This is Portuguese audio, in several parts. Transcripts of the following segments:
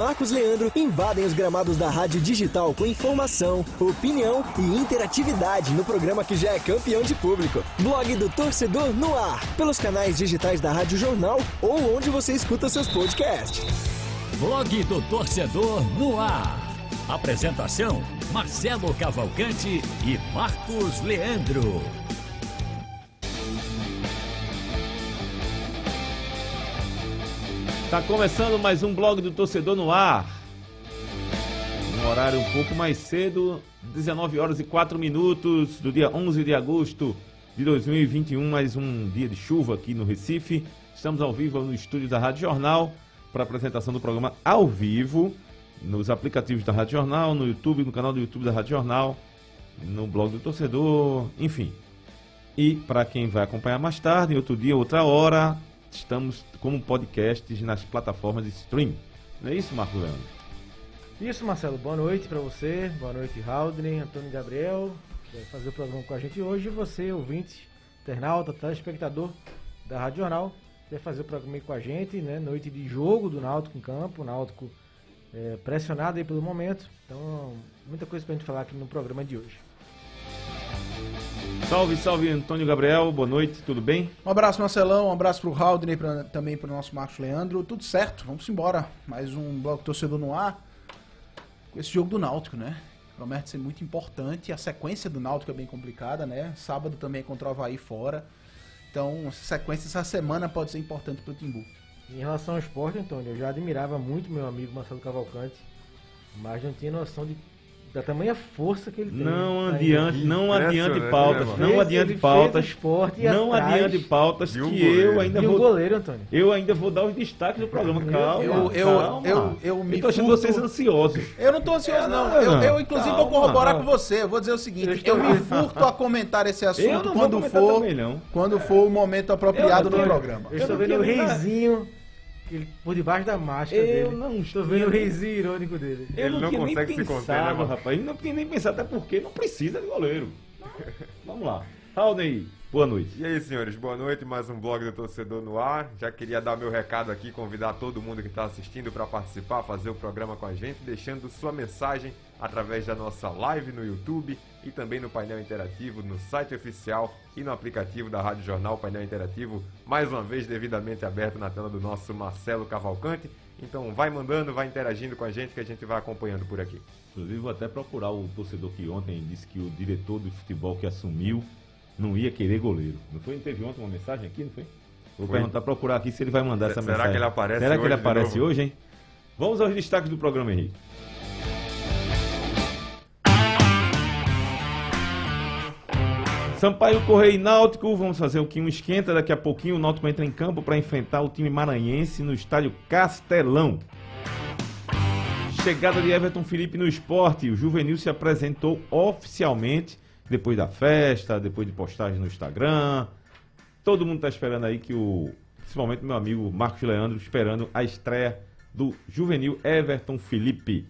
Marcos Leandro invadem os gramados da Rádio Digital com informação, opinião e interatividade no programa que já é campeão de público. Blog do Torcedor no ar, pelos canais digitais da Rádio Jornal ou onde você escuta seus podcasts. Blog do Torcedor no ar. Apresentação: Marcelo Cavalcante e Marcos Leandro. Tá começando mais um blog do torcedor no ar. Um horário um pouco mais cedo, 19 horas e 4 minutos do dia 11 de agosto de 2021, mais um dia de chuva aqui no Recife. Estamos ao vivo no estúdio da Rádio Jornal para apresentação do programa ao vivo nos aplicativos da Rádio Jornal, no YouTube, no canal do YouTube da Rádio Jornal, no blog do torcedor, enfim. E para quem vai acompanhar mais tarde, outro dia, outra hora, estamos como podcasts nas plataformas de stream. Não é isso, Marco Leandro? Isso, Marcelo. Boa noite para você. Boa noite, Haldner, Antônio Gabriel. Vai fazer o programa com a gente hoje. E você, ouvinte, internauta, telespectador da Rádio Jornal, vai fazer o programa com a gente, né? Noite de jogo do Náutico em campo. O Náutico é, pressionado aí pelo momento. Então, muita coisa pra gente falar aqui no programa de hoje. Salve, salve, Antônio Gabriel. Boa noite, tudo bem? Um abraço, Marcelão. Um abraço pro Haldner, pra, também pro nosso Marcos Leandro. Tudo certo, vamos embora. Mais um bloco torcedor no ar. Com esse jogo do Náutico, né? Promete ser muito importante. A sequência do Náutico é bem complicada, né? Sábado também é contra o Havaí fora. Então, essa sequência essa semana pode ser importante pro Timbu. Em relação ao esporte, Antônio, eu já admirava muito meu amigo Marcelo Cavalcante, mas não tinha noção de da tamanha força que ele tem. Não Aí, adiante, não adiante né, pautas, mano? não Fez- adiante pautas, esporte e não atrás adiante pautas que goleiro. eu ainda E o vou goleiro, Antônio. eu ainda vou dar os destaques do programa. Calma, Eu- eu- calma. eu- eu me tô achando furto- vocês ansiosos. Eu não tô ansioso, não. não, Eu, não. eu, inclusive, Calma. vou corroborar com você. Eu vou dizer o seguinte: estou eu me furto a comentar esse assunto não quando for, também, não. quando for o momento apropriado Eu no não programa. Eu estou não vendo o dar- reizinho ele- por debaixo da máscara Eu dele. não Estou vendo o reizinho irônico dele. Eu Ele não, não tinha nem consegue se conter, né, mano? rapaz. Ele não tinha nem pensado, até porque não precisa de goleiro. Vamos lá. Raulney, boa noite. E aí, senhores, boa noite. Mais um blog do Torcedor no ar. Já queria dar meu recado aqui, convidar todo mundo que está assistindo para participar, fazer o programa com a gente, deixando sua mensagem através da nossa live no YouTube e também no painel interativo, no site oficial e no aplicativo da Rádio Jornal Painel Interativo, mais uma vez devidamente aberto na tela do nosso Marcelo Cavalcante. Então vai mandando, vai interagindo com a gente que a gente vai acompanhando por aqui. Inclusive, vou até procurar o torcedor que ontem disse que o diretor do futebol que assumiu não ia querer goleiro. Não foi? Teve ontem uma mensagem aqui, não foi? Vou Foi. perguntar, procurar aqui se ele vai mandar Se- essa será mensagem. que ele aparece Será que hoje ele de aparece novo? hoje, hein? Vamos aos destaques do programa, Henrique. Sampaio Correia e Náutico, vamos fazer o que um esquenta. Daqui a pouquinho o Náutico entra em campo para enfrentar o time maranhense no estádio Castelão. Chegada de Everton Felipe no esporte. O Juvenil se apresentou oficialmente depois da festa, depois de postagem no Instagram. Todo mundo está esperando aí que o. Principalmente meu amigo Marcos Leandro, esperando a estreia do Juvenil Everton Felipe.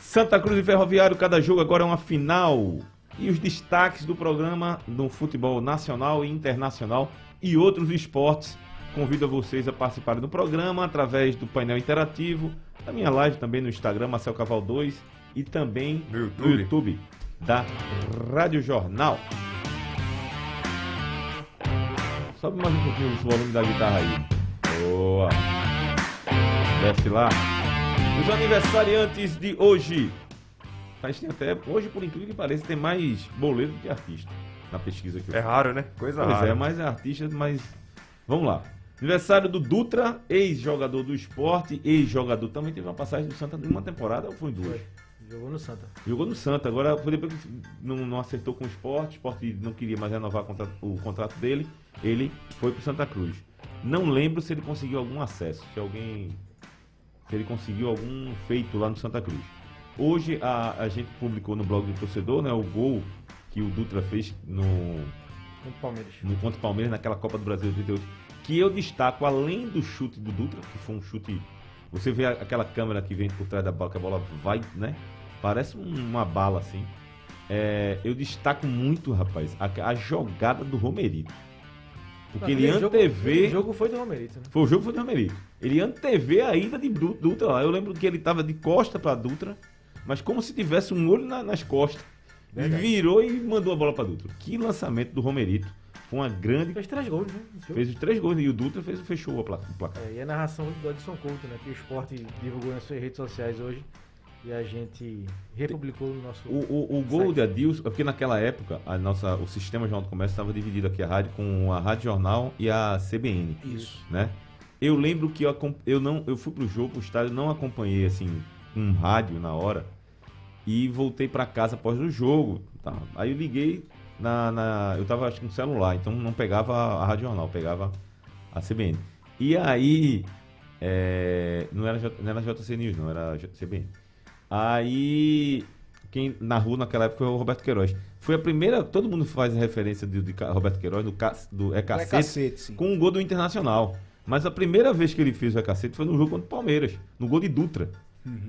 Santa Cruz e Ferroviário, cada jogo agora é uma final. E os destaques do programa do futebol nacional e internacional e outros esportes. Convido a vocês a participarem do programa através do painel interativo, da minha live também no Instagram, Marcel Caval 2, e também No YouTube. no YouTube da Rádio Jornal. Sobe mais um pouquinho o volume da guitarra aí. Boa! Desce lá. Os aniversariantes de hoje. Mas tem até, hoje, por incrível que pareça, tem mais boleiro do que artista na pesquisa que eu É raro, né? Coisa Pois rara. é, mais artista, mas. Vamos lá. Aniversário do Dutra, ex-jogador do esporte, ex-jogador também teve uma passagem do Santa numa temporada ou foi em duas? Jogou no Santa. Jogou no Santa, agora foi depois que não, não acertou com o esporte, o esporte não queria mais renovar o contrato, o contrato dele, ele foi pro Santa Cruz. Não lembro se ele conseguiu algum acesso, se alguém. Se ele conseguiu algum feito lá no Santa Cruz. Hoje a, a gente publicou no blog do torcedor, né, o gol que o Dutra fez no, Contra o Palmeiras. no contra o Palmeiras naquela Copa do Brasil de 88, que eu destaco, além do chute do Dutra, que foi um chute. Você vê aquela câmera que vem por trás da bola, que a bola vai, né? Parece um- uma bala assim. É, eu destaco muito, rapaz, a, a jogada do Romerito. Porque Não, ele jogo- antevê. aquele jogo foi do Romerito, né? Foi o jogo foi do Romerito. Ele antevê a ida de Du- Dutra lá. Eu lembro que ele tava de costa pra Dutra, mas como se tivesse um olho na- nas costas. E virou e mandou a bola pra Dutra. Que lançamento do Romerito. Foi uma grande. Fez três gols, né? Fez os três gols e o Dutra fez, fechou o placar. É, e a narração do Edson Couto, né? Que o esporte divulgou nas suas redes sociais hoje. E a gente republicou no nosso. O, o, o gol site. de Adilson, é porque naquela época a nossa, o sistema Jornal do Comércio estava dividido aqui a rádio com a Rádio Jornal e a CBN. Isso. Né? Eu lembro que eu, eu não, eu fui pro jogo, pro estádio, não acompanhei assim um rádio na hora e voltei para casa após o jogo. Tá? Aí eu liguei na, na- eu tava acho que no celular, então não pegava a Rádio Jornal, pegava a CBN. E aí é, não era não era JC News, não era CBN. Aí quem narrou naquela época foi o Roberto Queiroz. Foi a primeira, todo mundo faz referência de, de Roberto Queiroz do, do É É Cacete, cacete, sim. com um gol do Internacional. Mas a primeira vez que ele fez o É Cacete foi no jogo contra o Palmeiras, no gol de Dutra.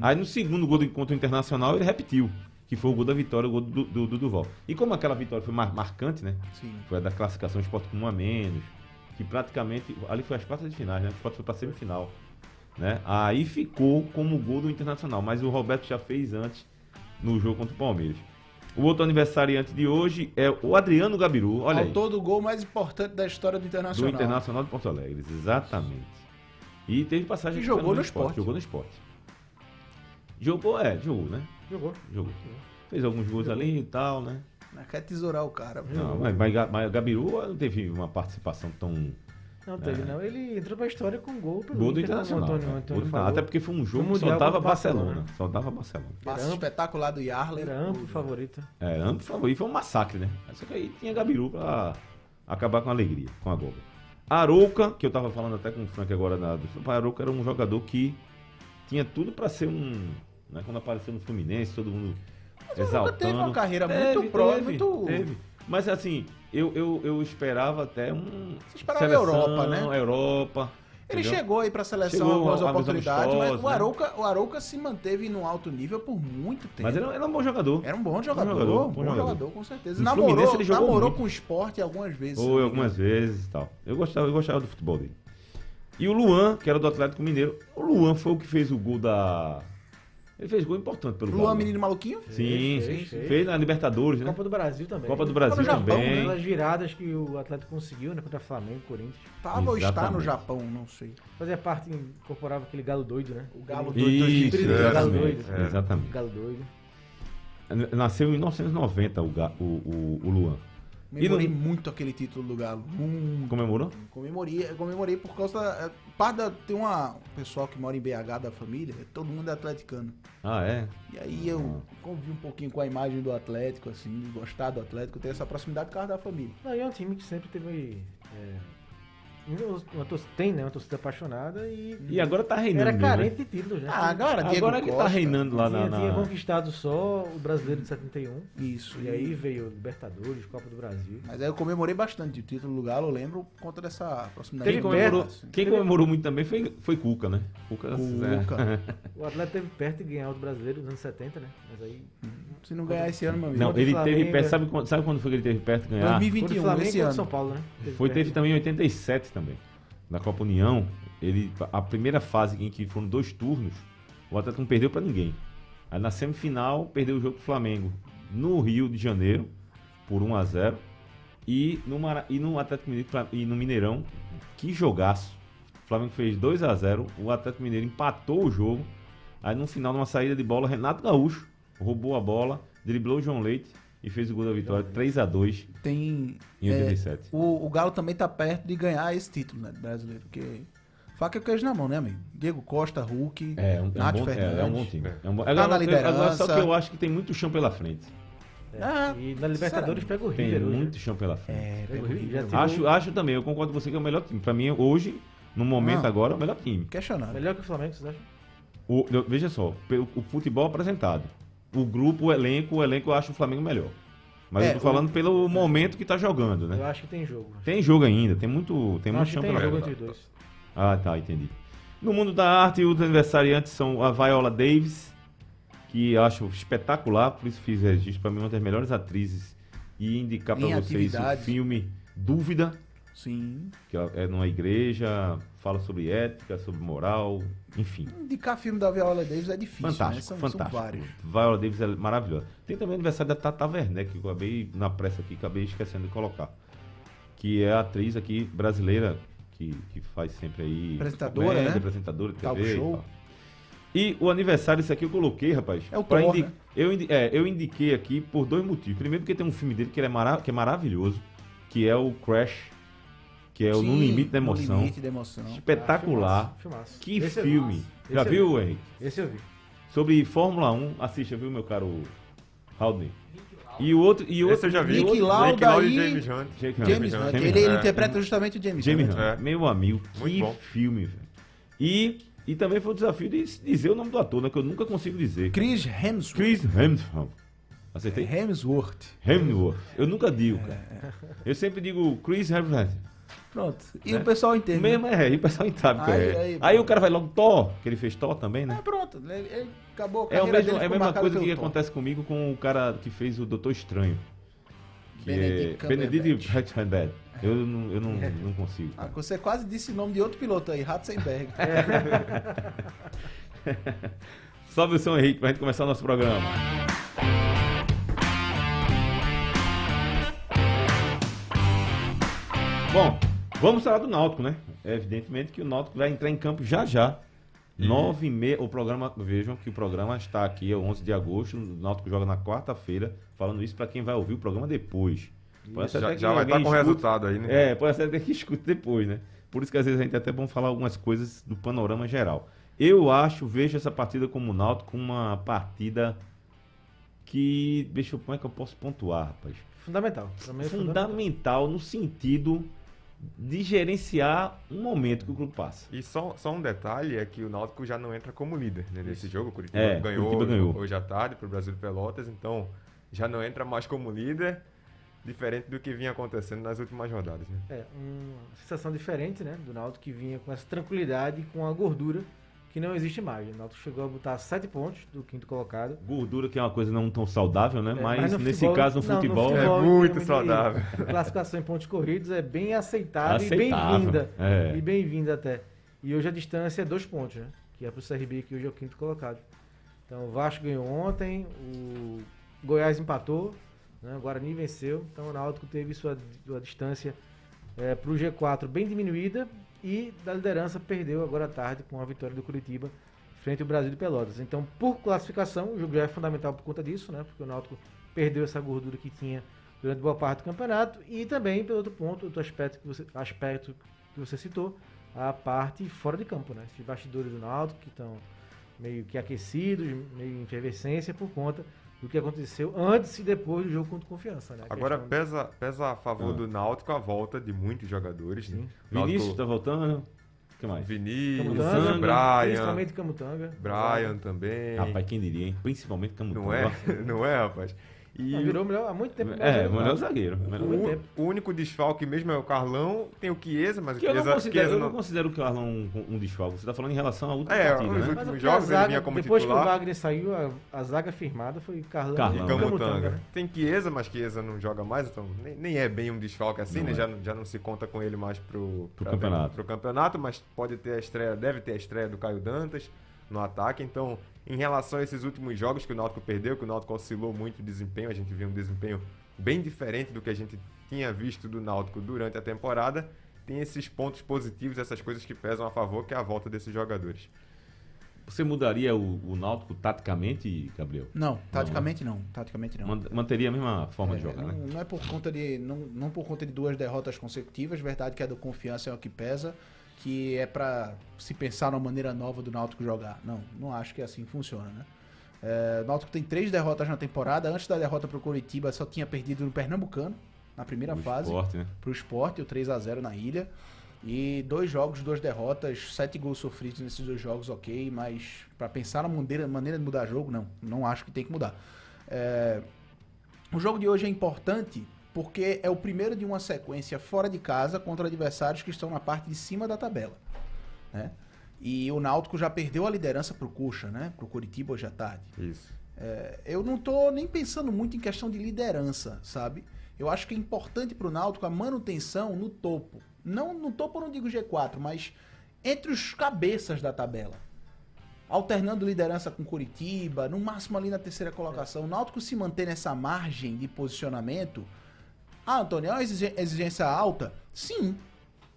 Aí no segundo gol do contra o Internacional ele repetiu, que foi o gol da vitória, o gol do, do, do Duval. E como aquela vitória foi mar- marcante, né? Sim. Foi a da classificação esporte com um a menos, que praticamente, ali foi as quartas de finais, né? O esporte foi pra semifinal. Né? Aí ficou como gol do Internacional, mas o Roberto já fez antes no jogo contra o Palmeiras. O outro aniversariante de hoje é o Adriano Gabiru, olha aí, Autor do gol mais importante da história do do Internacional. Internacional de Porto Alegre, exatamente. E teve passagem E aqui jogou no esporte. esporte. Jogou no esporte. Jogou, é, jogou, né? Jogou. Jogou. Fez alguns gols ali e tal, né? Não quer tesourar o cara. Não, mas, mas, mas Gabiru não teve uma participação tão. Não teve, não. Ele entrou pra história com gol pelo Gol do Internacional. Antônio, Antônio falou. Até porque foi um jogo que só dava Barcelona. Barcelona. Só dava Barcelona. Passe amplo. espetacular do Yarley. Era amplo favorito. É, ambos favoritos. Foi um massacre, né? Só que aí tinha Gabiru pra acabar com a alegria, com a Goga. Arouca, que eu tava falando até com o Frank agora, na, Arouca era um jogador que tinha tudo pra ser um. Né, quando apareceu no Fluminense, todo mundo Nunca exaltando. teve uma carreira Teve, muito pró, teve, muito. teve. Mas assim, eu, eu, eu esperava até um. Você esperava a Europa, né? Europa. Ele entendeu? chegou aí pra seleção Chegou algumas oportunidades, mas o né? Arouca, o Arouca se manteve num alto nível por muito tempo. Mas ele era um bom jogador. Era um bom jogador, jogador, bom, bom jogador, jogador. com certeza. No namorou Fluminense ele jogou namorou muito. com o esporte algumas vezes. me algumas vezes e tal. Eu gostava, eu gostava do futebol dele. E o Luan, que era do Atlético Mineiro. O Luan foi o que fez o gol da. Ele fez gol importante pelo Luan, Galo. menino maluquinho? Sim, Fez, sim. fez. Fez na Libertadores, né? Copa do Brasil também. Copa do Copa Brasil do Japão, também. Aquelas viradas que o Atlético conseguiu, né? Contra Flamengo, Corinthians. Tava ou está no. Japão, não sei. Fazia parte, incorporava aquele galo doido, né? O galo doido Isso, espírito do Galo exatamente. doido. É. exatamente. Galo doido. Nasceu em 1990 o, o, o, o Luan. Comemorei não- muito aquele título do Galo. Muito. Comemorou? Comemorei, comemorei por causa da. é, Parte da, tem uma um pessoal que mora em BH da família, todo mundo é atleticano. Ah, é? E aí eu convivi um pouquinho com a imagem do Atlético, assim, de gostar do Atlético, ter essa proximidade por causa da família. Não, e é um time que sempre teve. é, uma torcida, tem, né? Uma torcida apaixonada e. E agora tá reinando. era mesmo, carente né? de títulos, né? Ah, agora, Diego Agora ele tá Costa. reinando lá tinha, na. tinha na... conquistado só o brasileiro de 71. Isso. E aí veio Libertadores, Copa do Brasil. Mas aí eu comemorei bastante o título do Galo, eu lembro, por conta dessa proximidade. Quem Teve comemorou, assim. quem comemorou muito também foi, foi Cuca, né? Cuca. Cuca. O Atlético teve perto de ganhar o brasileiro nos anos 70, né? Mas aí. Se não ganhar esse ano, meu amigo. Não, ele teve Flamengo, perto. é. Sabe quando, sabe quando foi que ele teve perto de ganhar? 2021, Contra o Flamengo esse e ano. São Paulo, né? Foi, perto. teve também em 87 também. Na Copa União, ele, a primeira fase em que foram dois turnos, o Atlético não perdeu pra ninguém. Aí na semifinal, perdeu o jogo pro Flamengo no Rio de Janeiro, por 1 a 0 E no, Mara- e no Atlético Mineiro e no Mineirão, que jogaço. O Flamengo fez 2 a 0 o Atlético Mineiro empatou o jogo. Aí no final, numa saída de bola, Renato Gaúcho roubou a bola, driblou o João Leite e fez o gol da vitória 3 a 2 Tem. em é, 87. o, o Galo também tá perto de ganhar esse título, né, brasileiro. Porque. Faca e queijo na mão, né, amigo? Diego Costa, Hulk, É, um, é, um Nath bom, é, Fernandes. é um bom time. É um bom, Tá agora, na eu- agora, liderança. só que eu acho que tem muito chão pela frente. É, Ah, e na Libertadores pega o Tem River hoje. muito chão pela frente. É, Pega o o River. Já River. tirou- acho, acho também, eu concordo com você que é o melhor time. Pra mim, hoje, no momento Ah. agora, é o melhor time. Questionável. Melhor que o Flamengo, vocês acham? O- veja só, pelo- o futebol apresentado. O grupo, o elenco, o elenco eu acho o Flamengo melhor. Mas É, eu tô falando pelo momento que tá jogando, Eu né? acho que tem jogo. Tem jogo ainda, tem muito, tem Eu muito chão tem pela jogo entre dois. Ah, tá, entendi. No mundo da arte, os aniversariantes são a Viola Davis, que eu acho espetacular, por isso fiz registro, para mim uma das melhores atrizes, e indicar para vocês o filme Dúvida, Sim. que é numa igreja, fala sobre ética, sobre moral, enfim. Indicar filme da Viola Davis é difícil, Fantástico, né? São, fantástico. são vários. Viola Davis é maravilhosa. Tem também o aniversário da Tata Werneck, que eu acabei, na pressa aqui, acabei esquecendo de colocar. Que é a atriz aqui brasileira, que, que faz sempre aí... Apresentadora, comédia, né? Apresentadora de TV e show. tal. E o aniversário, isso aqui eu coloquei, rapaz. É o Thor, indi- né? eu, indi- é, eu indiquei aqui por dois motivos. Primeiro, porque tem um filme dele que, ele é, mara- que é maravilhoso, que é o Crash, que é o No Limite da Emoção. Limite da Emoção. Espetacular. Ah, filmaço, filmaço. Que Esse vi. filme. Esse Já eu viu, vi. Henrique? Esse eu vi. Sobre Fórmula 1, assista, viu, meu caro Haldane? E o outro. E o outro Esse eu já vi. Nick Nick Lauda Lauda e- James Hunt. James Hunt. Hunt. James Ele, ele Hunt. interpreta justamente o James, James Hunt. Hunt. É. Meu amigo, Muito que bom. filme, velho. E, e também foi o desafio de dizer o nome do ator, né? Que eu nunca consigo dizer. Chris Hemsworth. Chris Hemsworth. Acertei? Hemsworth. Hemsworth. Eu nunca digo, cara. Eu sempre digo Chris Hemsworth. Pronto. E Né? o pessoal entende. Mesmo é, e o pessoal sabe que Aí- é. aí- Aí, o cara vai logo Thor, que ele fez Thor também, né? Ah, pronto. Ele, ele acabou a É, o mesmo, é a mesma coisa que Thor. acontece comigo com o cara que fez o Doutor Estranho. Que Benedict é Benedict Cumberbatch. Cumberbatch. Eu, não, eu não, não consigo. Ah, você quase disse o nome de outro piloto aí, Ratzenberg. Sobe o som, Henrique, pra gente começar o nosso programa. Bom, vamos falar do Náutico, né? É evidentemente que o Náutico vai entrar em campo já já. Nove e meia, o programa, vejam que o programa está aqui, é 11 de agosto, o Náutico joga na quarta-feira, falando isso para quem vai ouvir o programa depois. Pode ser até Já, que já vai estar com escute- resultado aí, né? é, pode ser até que escute depois, né? Por isso que às vezes a gente é até bom falar algumas coisas do panorama geral. Eu acho, vejo essa partida como o Náutico uma partida que, deixa eu, como é que eu posso pontuar, rapaz? Fundamental. É Fundamental no sentido de gerenciar um momento que o clube passa. E só, só um detalhe é que o Náutico já não entra como líder né, nesse jogo. O Curitiba, É, ganhou, Curitiba ganhou. hoje à tarde para o Brasil de Pelotas, então já não entra mais como líder, diferente do que vinha acontecendo nas últimas rodadas. Né? É, uma sensação diferente, né? Do Náutico que vinha com essa tranquilidade e com a gordura que não existe mais. O Náutico chegou a botar sete pontos do quinto colocado. Gordura que é uma coisa não tão saudável, né? É, mas, no nesse futebol- caso no não, futebol, É em muito termos de saudável. Classificação em pontos corridos é bem aceitável, e Aceitável, bem-vinda. é. E bem-vinda até. E hoje a distância é dois pontos, né? Que é pro CRB, que hoje é o quinto colocado. Então o Vasco ganhou ontem, o Goiás empatou, né? o Guarani venceu. Então o Náutico teve sua, sua distância é, pro G4 bem diminuída e da liderança perdeu agora à tarde com a vitória do Curitiba frente ao Brasil de Pelotas. Então, por classificação, o jogo já é fundamental por conta disso, né? Porque o Náutico perdeu essa gordura que tinha durante boa parte do campeonato e também pelo outro ponto, outro aspecto que você, aspecto que você citou, a parte fora de campo, né? Esses bastidores do Náutico que estão meio que aquecidos, meio em efervescência por conta do que aconteceu antes e depois do jogo contra Confiança, né? Agora pesa, pesa a favor Ah. do Náutico a volta de muitos jogadores. Né? Vinícius tá voltando. O que mais? Vinícius, Camutanga, Brian, principalmente Camutanga. Brian também. Rapaz, quem diria, hein? Principalmente Camutanga. não é? Não é, rapaz? E Ah, virou melhor há muito tempo. É, melhor o melhor jogador. zagueiro. o, Melhor- muito tempo. o único desfalque mesmo é o Carlão. Tem o Chiesa, mas Que o eu não Chiesa, considero, Chiesa eu não não- considero o Carlão um, um desfalque. Você tá falando em relação à última É, partida, os né? últimos Mas porque jogos a ele zaga, vinha como depois que titular. o Wagner saiu, a, a zaga firmada foi Carlão, Carlão. e Camutanga. Camutanga. né? Tem Chiesa, mas Chiesa não joga mais, então nem, nem é bem um desfalque assim, Não né? é. Já, não- já não se conta com ele mais pro, Pro campeonato. pro campeonato, mas pode ter a estreia, deve ter a estreia do Caio Dantas no ataque. Então, em relação a esses últimos jogos que o Náutico perdeu, que o Náutico oscilou muito o desempenho, a gente viu um desempenho bem diferente do que a gente tinha visto do Náutico durante a temporada. Tem esses pontos positivos, essas coisas que pesam a favor, que é a volta desses jogadores. Você mudaria o, o Náutico taticamente, Gabriel? Não, taticamente não. Taticamente não. Man- Manteria a mesma forma É, de jogar, não, né? não é por conta de não, não por conta de duas derrotas consecutivas, verdade que a do confiança é o que pesa, que é pra se pensar numa maneira nova do Náutico jogar. Não, não acho que assim funciona, né? É, o Náutico tem três derrotas na temporada. Antes da derrota pro Curitiba, só tinha perdido no Pernambucano na primeira O fase esporte, né? pro esporte, o 3 a 0 na ilha. E dois jogos, duas derrotas, sete gols sofridos nesses dois jogos, ok, mas pra pensar na maneira, maneira de mudar jogo, não. Não acho que tem que mudar. É, o jogo de hoje é importante porque é o primeiro de uma sequência fora de casa contra adversários que estão na parte de cima da tabela. Né? E o Náutico já perdeu a liderança pro Coxa, né? Pro Curitiba hoje à tarde. Isso. É, eu não tô nem pensando muito em questão de liderança, sabe? Eu acho que é importante pro Náutico a manutenção no topo. Não no topo eu não digo G4, mas entre os cabeças da tabela. Alternando liderança com Curitiba, no máximo ali na terceira colocação. O Náutico se manter nessa margem de posicionamento. Ah, Antônio, é uma exigência alta? Sim.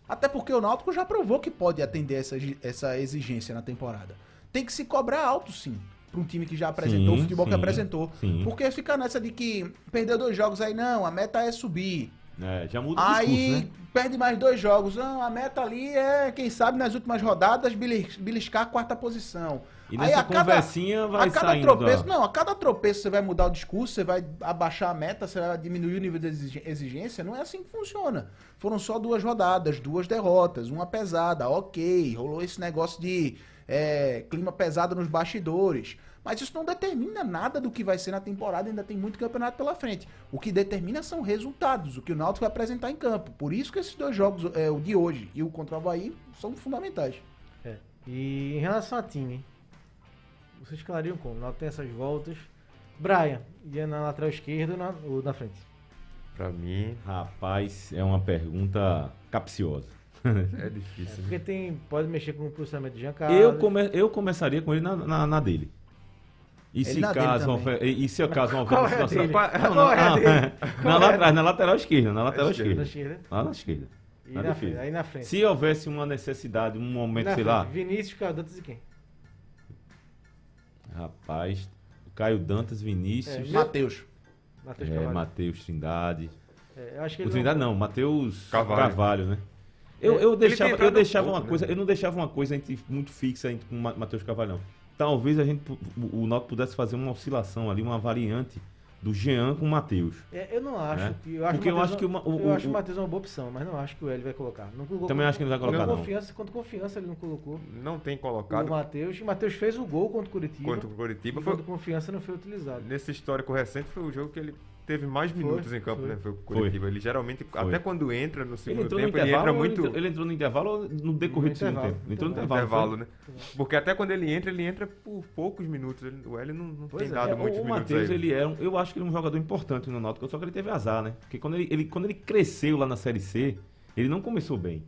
Até porque o Náutico já provou que pode atender essa, essa exigência na temporada. Tem que se cobrar alto, sim. Para um time que já apresentou o Sim, futebol que sim, apresentou. sim. Porque fica nessa de que perdeu dois jogos aí, não, a meta é subir. É, já muda o Aí discurso, né? perde mais dois jogos. Não, a meta ali é, quem sabe, nas últimas rodadas, belis- beliscar a quarta posição. E Aí nessa a cada- conversinha vai a cada saindo. tropeço, ó. não, a cada tropeço você vai mudar o discurso, você vai abaixar a meta, você vai diminuir o nível de exigência. Não é assim que funciona. Foram só duas rodadas, duas derrotas, uma pesada, ok. Rolou esse negócio de é, clima pesado nos bastidores. Mas isso não determina nada do que vai ser na temporada, ainda tem muito campeonato pela frente. O que determina são resultados, o que o Náutico vai apresentar em campo. Por isso que esses dois jogos, é, o de hoje e o contra o Havaí, são fundamentais. É. E em relação a time, vocês escalariam como? Não tem essas voltas. Brian, ia na lateral esquerda ou na, ou na frente? Pra mim, Rapaz, é uma pergunta capciosa. é difícil. né? Porque tem, pode mexer com o processamento de Giancarlo. Eu, come, eu começaria com ele na, na, na dele. E se, na dele caso uma, e se acaso uma Qual é situação-? Não, é a dele? na, lateral, na lateral esquerda, na lateral esquerda. Na esquerda. Lá na esquerda. E Na na defesa. frente, aí na frente. Se houvesse uma necessidade, um momento, na sei frente, lá, Vinícius, Caldantas e quem? Rapaz, o Caio Dantas, É, Vinícius, meu- Matheus. Matheus é. Matheus Trindade. É, acho que O Trindade não, Matheus Carvalho. Carvalho, né? Eu, É, eu deixava, eu deixava uma né? coisa, eu não deixava uma coisa entre- muito fixa entre, com o Ma- Matheus Carvalho, não. Talvez a gente, o, o Náutico pudesse fazer uma oscilação ali, uma variante do Jean com o Matheus. É, eu não acho né? que. Eu acho Porque o eu Matheus acho que o o- eu o- acho o o- Matheus uma boa opção, mas não acho que o Hélio vai colocar. Não colocou, Também acho que ele não vai colocar, Quanto não. confiança, quanto confiança ele não colocou. Não tem O colocado Matheus. E o Matheus fez o gol contra o Curitiba. quanto o Curitiba. e Foi, quanto confiança não foi utilizado. nesse histórico recente foi o jogo que ele teve mais minutos em campo, foi. né? Foi o Curitiba. Ele geralmente, Foi. até quando entra no Ele segundo no tempo, ele entra muito ele entrou- ele entrou no intervalo ou no decorrer No do segundo tempo? Ele entrou no no intervalo. intervalo, foi? né? Porque até quando ele entra, ele entra por poucos minutos. Ele- o Hélio não, não Pois tem é, dado É, muitos o minutos Matheus, aí. ele era, um- eu acho que ele é um jogador importante no Náutico, só que ele teve azar, né? Porque quando ele, ele- quando ele cresceu lá na Série C, ele não começou bem.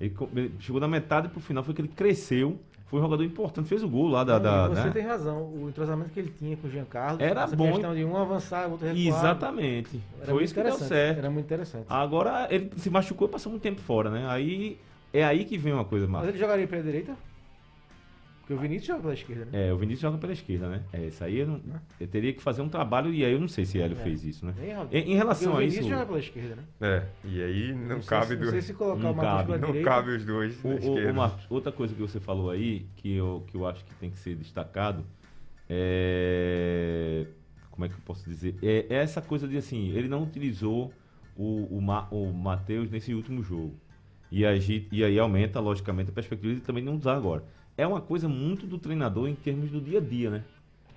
Ele, ele chegou da metade pro final, foi que ele cresceu, foi um jogador importante, fez o gol lá da... Da- você né? tem razão. O entrosamento que ele tinha com o Giancarlo. Era essa bom. questão de um avançar, o outro recuar. Exatamente. Era foi isso que deu certo. Era muito interessante. Agora, ele se machucou e passou muito tempo fora, né? Aí, é aí que vem uma coisa, Mas Marcos. ele jogaria pela direita? Porque o Vinícius joga pela esquerda, né? É, o Vinícius joga pela esquerda, né? É, isso aí eu, não, eu teria que fazer um trabalho e aí eu não sei se Hélio É. fez isso, né? Em, em relação a o isso, Vinícius joga pela esquerda, né? É, e aí não, sei cabe se, do- Não sei se colocar Não o Matheus cabe, pela não direita. cabe os dois O- na o- esquerda. o Marcos, outra coisa que você falou aí, que eu, que eu acho que tem que ser destacado, é. Como é que eu posso dizer? É, é essa coisa de assim, ele não utilizou o, o, Ma, o Matheus nesse último jogo. E, a e aí aumenta, logicamente, a perspectiva de também não usar agora. É uma coisa muito do treinador em termos do dia a dia, né?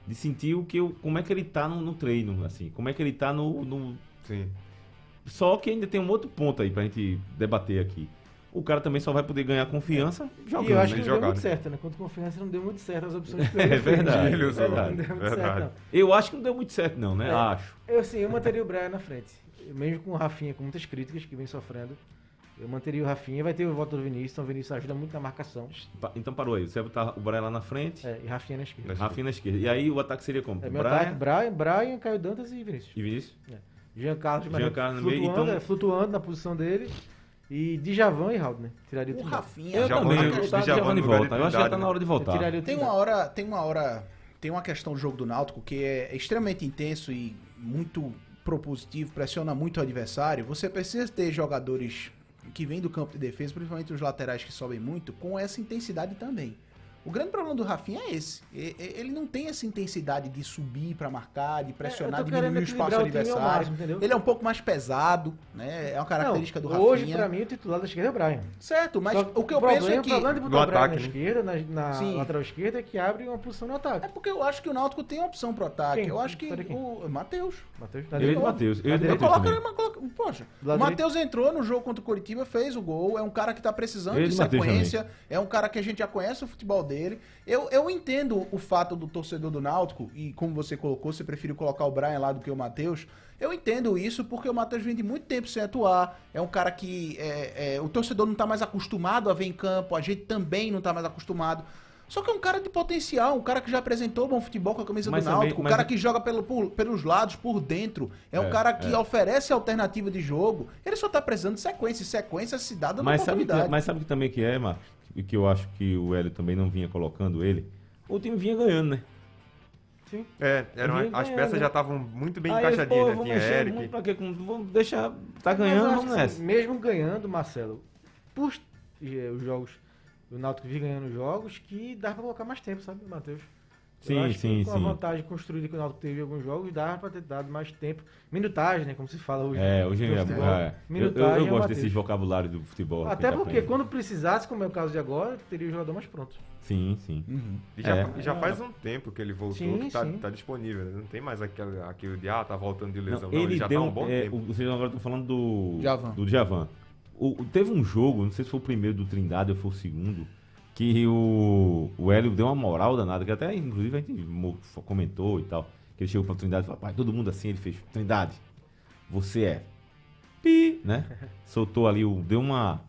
De sentir o que eu, como é que ele tá no, no treino, assim, como é que ele tá no- no, Sim. só que ainda tem um outro ponto aí pra gente debater aqui. O cara também só vai poder ganhar confiança jogando. E eu acho né? que não jogar, deu muito né? certo, né? Quanto confiança não deu muito certo as opções que É verdade, Ele usou. verdade. Não deu muito Verdade. certo, Eu acho que não deu muito certo, não, né? É. Acho. não. Eu, assim, eu manteria o Brian na frente. Mesmo com o Rafinha, com muitas críticas que vem sofrendo. Eu manteria o Rafinha. Vai ter o voto do Vinícius, então o Vinícius ajuda muito na marcação. Então parou aí. Você vai botar o Brian lá na frente, É, e Rafinha na esquerda. Na Rafinha na esquerda. E aí o ataque seria como? É meu Brian ataque, Brian, Brian, Caio Dantas e Vinícius. e Vinícius? Jean Carlos, no meio, flutuando, então- é, flutuando na posição dele. E Djavan e Raul, né? Tiraria O time. Rafinha. Eu também. Eu já tava vou Giovanni no lugar de volta. Eu acho que já tá na hora de voltar. Tiraria o Tem uma hora, tem uma hora, tem uma questão do jogo do Náutico que é extremamente intenso e muito propositivo, pressiona muito o adversário. Você precisa ter jogadores que vêm do campo de defesa, principalmente os laterais que sobem muito, com essa intensidade também. O grande problema do Rafinha é esse. Ele não tem essa intensidade de subir pra marcar, de pressionar, É, eu tô diminuir o espaço adversário. máximo? Ele é um pouco mais pesado, né? É uma característica Não, do Rafinha. Hoje, pra mim, o titular da esquerda é o Brian. Certo, mas Só o que eu problema, penso é que O problema de botar o Brian ataque, na né? esquerda, na, na Sim. lateral esquerda, é que abre uma posição no ataque. é porque eu acho que o Náutico tem opção pro ataque. Quem? Eu acho que o Matheus. Matheus, tá Eu e Matheus. Eu poxa, o Matheus entrou no jogo contra o Curitiba, fez o gol. É um cara que tá precisando de sequência. É um cara que a gente já conhece o futebol dele. Dele. Eu, eu entendo o fato do torcedor do Náutico, e como você colocou, você prefere colocar o Brian lá do que o Matheus. Eu entendo isso porque o Matheus vem de muito tempo sem atuar. É um cara que é, é, o torcedor não está mais acostumado a ver em campo, a gente também não está mais acostumado. Só que é um cara de potencial, um cara que já apresentou bom futebol com a camisa Mas do também- Náutico, um cara que joga pelo, por- pelos lados, por dentro. É, um É, cara que é. oferece alternativa de jogo. Ele só tá precisando de sequência. E sequência se dá dando Mas sabe, que, oportunidade. mas sabe que também que é, Marcos? E que eu acho que o Hélio também não vinha colocando ele. O time vinha ganhando, né? Sim. É, eram, Vinha as ganhando, peças né? já estavam muito bem Aí, encaixadinhas, pô, né? Tinha Eric. muito pra quê? Vamos deixar. Tá ganhando, vamos nessa. assim, mesmo ganhando, Marcelo, por eh, os jogos, o Náutico vinha ganhando jogos que dá pra colocar mais tempo, sabe, Matheus? Eu Sim, acho que sim, com sim. a vantagem construída que o Náutico teve em alguns jogos, dava pra ter dado mais tempo. Minutagem, né? Como se fala hoje. É, hoje no é. futebol. é. Eu, eu, Minutagem eu é gosto desses vocabulários do futebol. Até que tá porque aprendendo. quando precisasse, como é o caso de agora, teria o jogador mais pronto. Sim, sim. Uhum. E já, É. já faz um tempo que ele voltou, Sim, que tá, tá disponível. né? Não tem mais aquele, aquele de, ah, tá voltando de Não, lesão. Não, ele, já deu tá um bom é, tempo. Vocês agora estão falando do. Djavan. Do Djavan. O, o- teve um jogo, não sei se foi o primeiro do Trindade ou foi o segundo, que o, o Hélio deu uma moral danada, que até inclusive a gente comentou e tal. Que ele chegou pra Trindade e falou, pai, todo mundo assim, ele fez, Trindade, você é. Pi, né? Soltou ali, o, deu uma.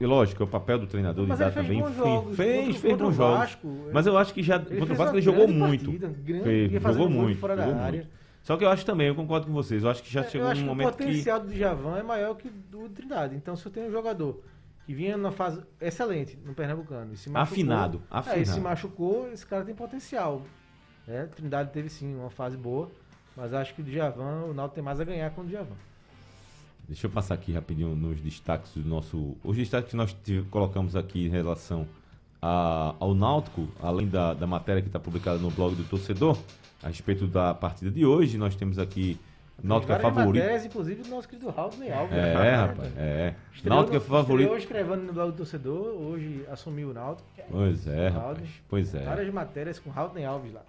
E lógico, é o papel do treinador Mas de dar também. bons jogos. Fez, Contra- fez o bons jogos. Vasco, Mas eu acho que já. Contra o Vasco ele jogou muito. grande- Fez, jogou muito fora da jogou área. muito. Só que eu acho também, eu concordo com vocês. Eu acho que já eu chegou acho num que o momento que. potencial do Djavan é maior que do Trindade. Então, se eu tenho um jogador que vinha na fase excelente no Pernambucano machucou, Afinado, É, se afinado. machucou, esse cara tem potencial. É, Trindade teve sim uma fase boa, mas acho que o Djavan, o Náutico tem mais a ganhar com o Djavan. Deixa eu passar aqui rapidinho nos destaques do nosso. Os destaques que nós colocamos aqui em relação a- ao Náutico, além da, da matéria que está publicada no blog do torcedor, a respeito da partida de hoje, nós temos aqui. Náutico é favorito. matérias, inclusive do nosso querido Raul Alves. É, né? rapaz, é. Estreou é favorito. Estreou escrevendo no blog do torcedor, hoje assumiu o Náutico. Pois é, rapaz. Pois é. Várias matérias com Raul Alves lá.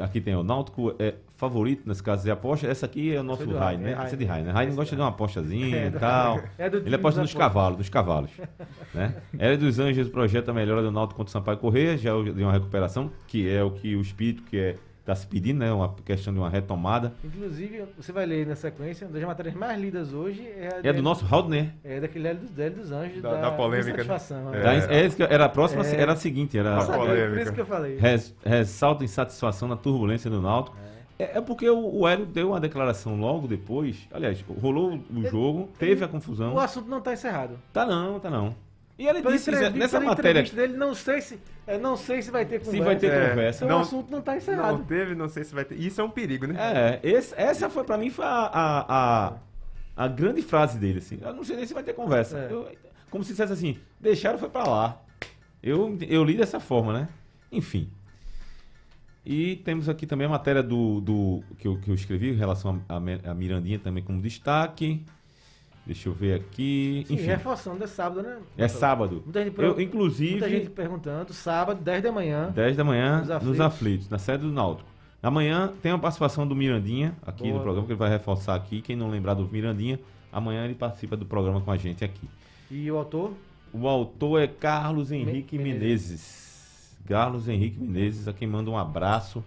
Aqui tem o Náutico é favorito nesse caso de aposta. Essa aqui é o nosso é Rai, Rai, né? é Rai. Essa é de Rai, né? Rai não gosta de dar uma apostazinha É e tal. é Ele aposta dos nos cavalos, nos cavalos. né? Dos Anjos projeta a melhora do Náutico contra o Sampaio Correia, já de uma recuperação, que é o que o espírito que é está se pedindo, né? Uma questão de uma retomada. Inclusive, você vai ler na sequência, uma das matérias mais lidas hoje é a É do nosso Haldner. É daquele Hélio dos, dos Anjos. Da- da polêmica, né? Insatisfação, É. né? Da- é era a próxima, É. era a seguinte, era A polêmica. Por isso que eu falei. res, ressalta insatisfação na turbulência do Náutico. É, é porque o, o Hélio deu uma declaração logo depois. Aliás, rolou o jogo, teve a confusão. O assunto não está encerrado. Tá não, tá não. E ele Pela disse entrevista- nessa pela matéria entrevista dele, não sei se, é, não sei se vai ter conversa. se vai ter É, conversa. Então Não- o assunto não está Não encerrado. teve, não sei se vai ter. Isso é um perigo, né? É, esse- essa foi pra mim foi a, a, a, a grande frase dele, assim. Eu não sei nem se vai ter conversa. É. Eu- como se dissesse assim, deixaram foi pra lá. Eu, eu li dessa forma, né? Enfim. E temos aqui também a matéria do, do que, eu, que eu escrevi em relação a, a Mirandinha também como destaque. Deixa eu ver aqui. Sim, Enfim, reforçando, é sábado, né? é sábado. Muita gente, Eu, muita inclusive, gente perguntando, sábado, 10 da manhã. 10 da manhã, Nos nos aflitos. aflitos. na sede do Náutico. Amanhã tem a participação do Mirandinha aqui Boa. no programa, que ele vai reforçar aqui. Quem não lembrar do Mirandinha, amanhã ele participa do programa com a gente aqui. E o autor? O autor é Carlos Henrique Menezes. Menezes. Carlos Henrique Menezes, a quem manda um abraço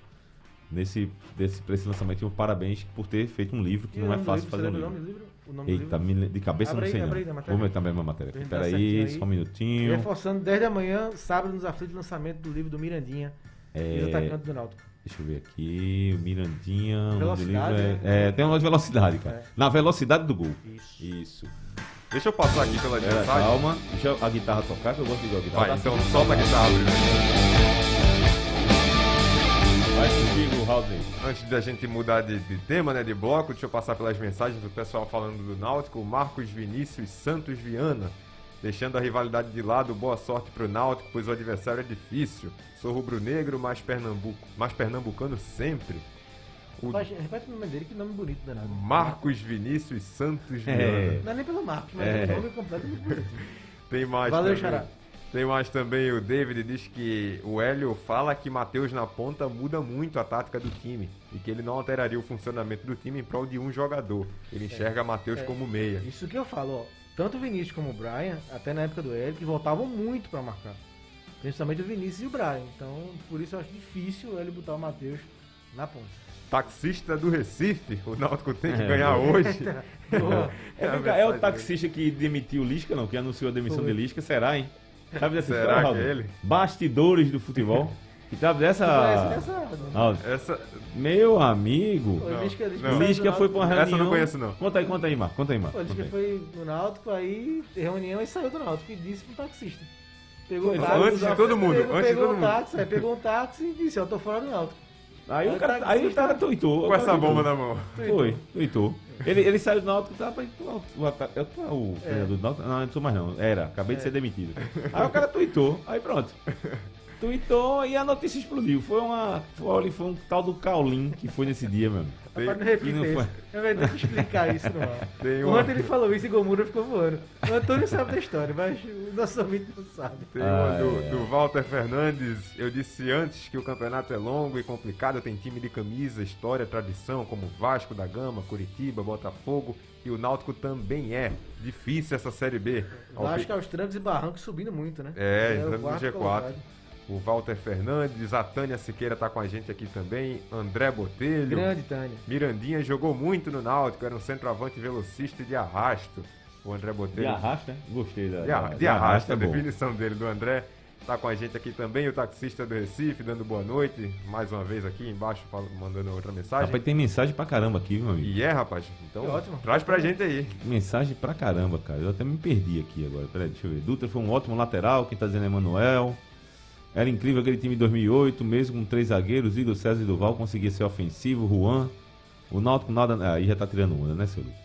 nesse, desse, pra esse lançamento e um parabéns por ter feito um livro que E não é fácil livro? fazer um livro. O nome do livro? O nome do Eita, livro? de cabeça Abre não aí, sei abre não. aí matéria. Vou meter mesmo a matéria. Espera aí, aí. só um minutinho. Reforçando, 10 da manhã, sábado, nos aflitos, lançamento do livro do Mirandinha, É, ex-atacante do Náutico. Deixa eu ver aqui, o Mirandinha. Velocidade, livro né? é, é, tem uma velocidade, cara. É. Na velocidade do gol. Isso. Isso. Deixa eu passar aqui pela mensagem. calma, deixa a guitarra tocar, que eu gosto de a guitarra. Vai, então solta a guitarra primeiro. Vai contigo, Haldney. Antes da gente mudar de, de tema, né, de bloco, deixa eu passar pelas mensagens do pessoal falando do Náutico. O Marcos Vinícius Santos Viana, deixando a rivalidade de lado, boa sorte pro Náutico, pois o adversário é difícil. Sou rubro-negro, mas, Pernambuco, mas pernambucano sempre. O Mas, repete o nome dele, que nome bonito danado. Marcos Vinícius Santos Viana. É. Não é nem pelo Marcos, mas É. o nome completo é muito bonito. Tem mais Valeu, também. Xará. Tem mais também, o David diz que o Hélio fala que Matheus na ponta muda muito a tática do time e que ele não alteraria o funcionamento do time em prol de um jogador. Ele enxerga Matheus É. como meia. Isso que eu falo, ó. Tanto o Vinícius como o Brian, até na época do Eric, voltavam muito pra marcar. Principalmente o Vinícius e o Brian. Então, por isso eu acho difícil ele botar o Matheus na ponta. Taxista do Recife, o Náutico tem que É, ganhar boa. hoje. É, é o taxista que demitiu o Lisca, não? Que anunciou a demissão Foi. de Lisca, será, hein? Sabe dessa Será história, que é ele? Bastidores do futebol. E sabe dessa. Conhece dessa? Raul, Essa, Meu amigo. Não, Lisca- Lisca não. O Lisca do foi pra uma reunião. Essa eu não conheço, não. Conta aí, conta aí, Marco. Conta aí, Marco. O Lisca foi no Náutico, aí reunião e saiu do Náutico e disse pro taxista. Pegou um é, táxi, antes de todo mundo, Pegou, antes de pegou todo um mundo. táxi, aí pegou um táxi e disse, eu tô fora do Náutico. Aí o Aí cara, o aí o cara tuitou. com essa bomba na mão. Foi, tuitou. Ele, ele saiu do Náutico e tava pra o, o, ata- eu o É. treinador do Náutico. Não, não sou mais não. Era, acabei de ser demitido. Aí o cara tuitou, aí pronto. Tuitou e a notícia explodiu. Foi uma. Foi, foi um tal do Caulin que foi nesse dia, mesmo. Tem- Rapaz, não repita não foi. Eu vou ter que explicar isso no ar. Tem Ontem uma, ele falou isso e Gomura ficou voando. O Antônio sabe da história, mas o nosso ouvinte não sabe. tem uma Ah, do, é. do Walter Fernandes. Eu disse antes que o campeonato é longo e complicado. Tem time de camisa, história, tradição, como Vasco da Gama, Curitiba, Botafogo. E o Náutico também é. Difícil essa Série B. Eu acho que é os trancos e barrancos subindo muito, né? É, o entrando no quarto G4. colocado. O Walter Fernandes, a Tânia Siqueira tá com a gente aqui também, André Botelho. Grande, Tânia. Mirandinha jogou muito no Náutico, era um centroavante velocista e de arrasto. O André De Botelho. arrasta, né? Gostei da. De, arra- da- de arrasto, é a bom. definição dele do André. Tá com a gente aqui também, o taxista do Recife, dando boa noite. Mais uma vez aqui embaixo, mandando outra mensagem. Rapaz, tem mensagem pra caramba aqui, meu amigo. E é, rapaz. Então, É ótimo. traz pra gente aí. Mensagem pra caramba, cara. Eu até me perdi aqui agora. Peraí, deixa eu ver. Dutra foi um ótimo lateral, quem tá dizendo é Emanuel. Era incrível aquele time de 2008, mesmo com três zagueiros, Igor César e Duval, conseguia ser ofensivo, Juan. O Náutico nada. ah, Aí já tá tirando onda, né, seu Lucas?